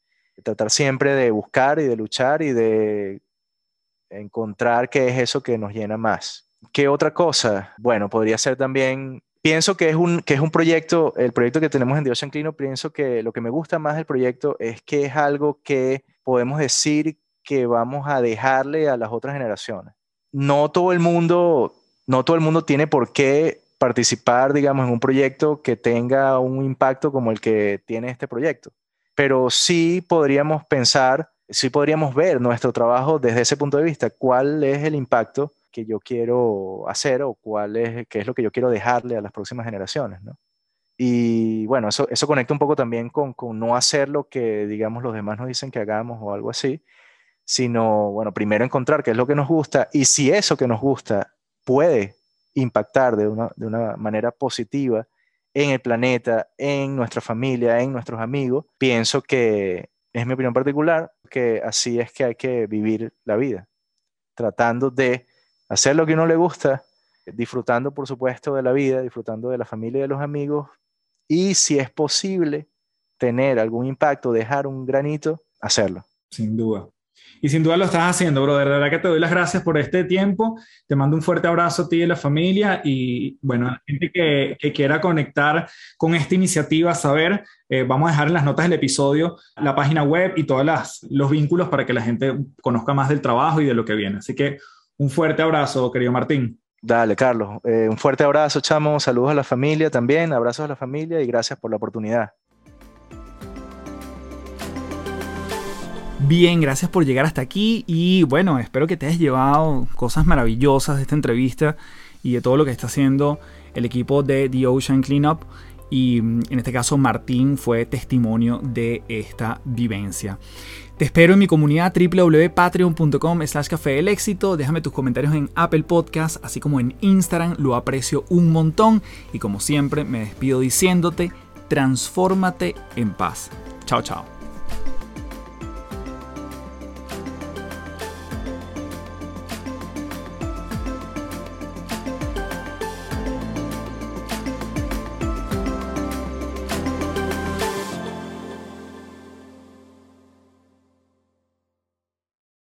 tratar siempre de buscar y de luchar y de encontrar qué es eso que nos llena más. ¿Qué otra cosa? Bueno, podría ser también, pienso que es un, que es un proyecto, el proyecto que tenemos en Dios Clino, pienso que lo que me gusta más del proyecto es que es algo que podemos decir que vamos a dejarle a las otras generaciones. No todo el mundo, no todo el mundo tiene por qué participar, digamos, en un proyecto que tenga un impacto como el que tiene este proyecto pero sí podríamos pensar, sí podríamos ver nuestro trabajo desde ese punto de vista, cuál es el impacto que yo quiero hacer o cuál es, qué es lo que yo quiero dejarle a las próximas generaciones, ¿no? Y bueno, eso, eso conecta un poco también con, con no hacer lo que, digamos, los demás nos dicen que hagamos o algo así, sino, bueno, primero encontrar qué es lo que nos gusta y si eso que nos gusta puede impactar de una, de una manera positiva en el planeta, en nuestra familia, en nuestros amigos, pienso que es mi opinión particular, que así es que hay que vivir la vida, tratando de hacer lo que uno le gusta, disfrutando por supuesto de la vida, disfrutando de la familia y de los amigos, y si es posible tener algún impacto, dejar un granito, hacerlo. Sin duda. Y sin duda lo estás haciendo, bro. De verdad que te doy las gracias por este tiempo. Te mando un fuerte abrazo a ti y a la familia. Y bueno, a la gente que, quiera conectar con esta iniciativa, saber, eh, vamos a dejar en las notas del episodio la página web y todos los vínculos para que la gente conozca más del trabajo y de lo que viene. Así que un fuerte abrazo, querido Martín. Dale, Carlos. Eh, un fuerte abrazo, chamo. Saludos a la familia también. Abrazos a la familia y gracias por la oportunidad. Bien, gracias por llegar hasta aquí y bueno, espero que te hayas llevado cosas maravillosas de esta entrevista y de todo lo que está haciendo el equipo de The Ocean Cleanup y mm, en este caso Martín fue testimonio de esta vivencia. Te espero en mi comunidad www.patreon.com slash café del éxito. Déjame tus comentarios en Apple Podcast, así como en Instagram. Lo aprecio un montón. Y como siempre, me despido diciéndote, transfórmate en paz. Chao, chao.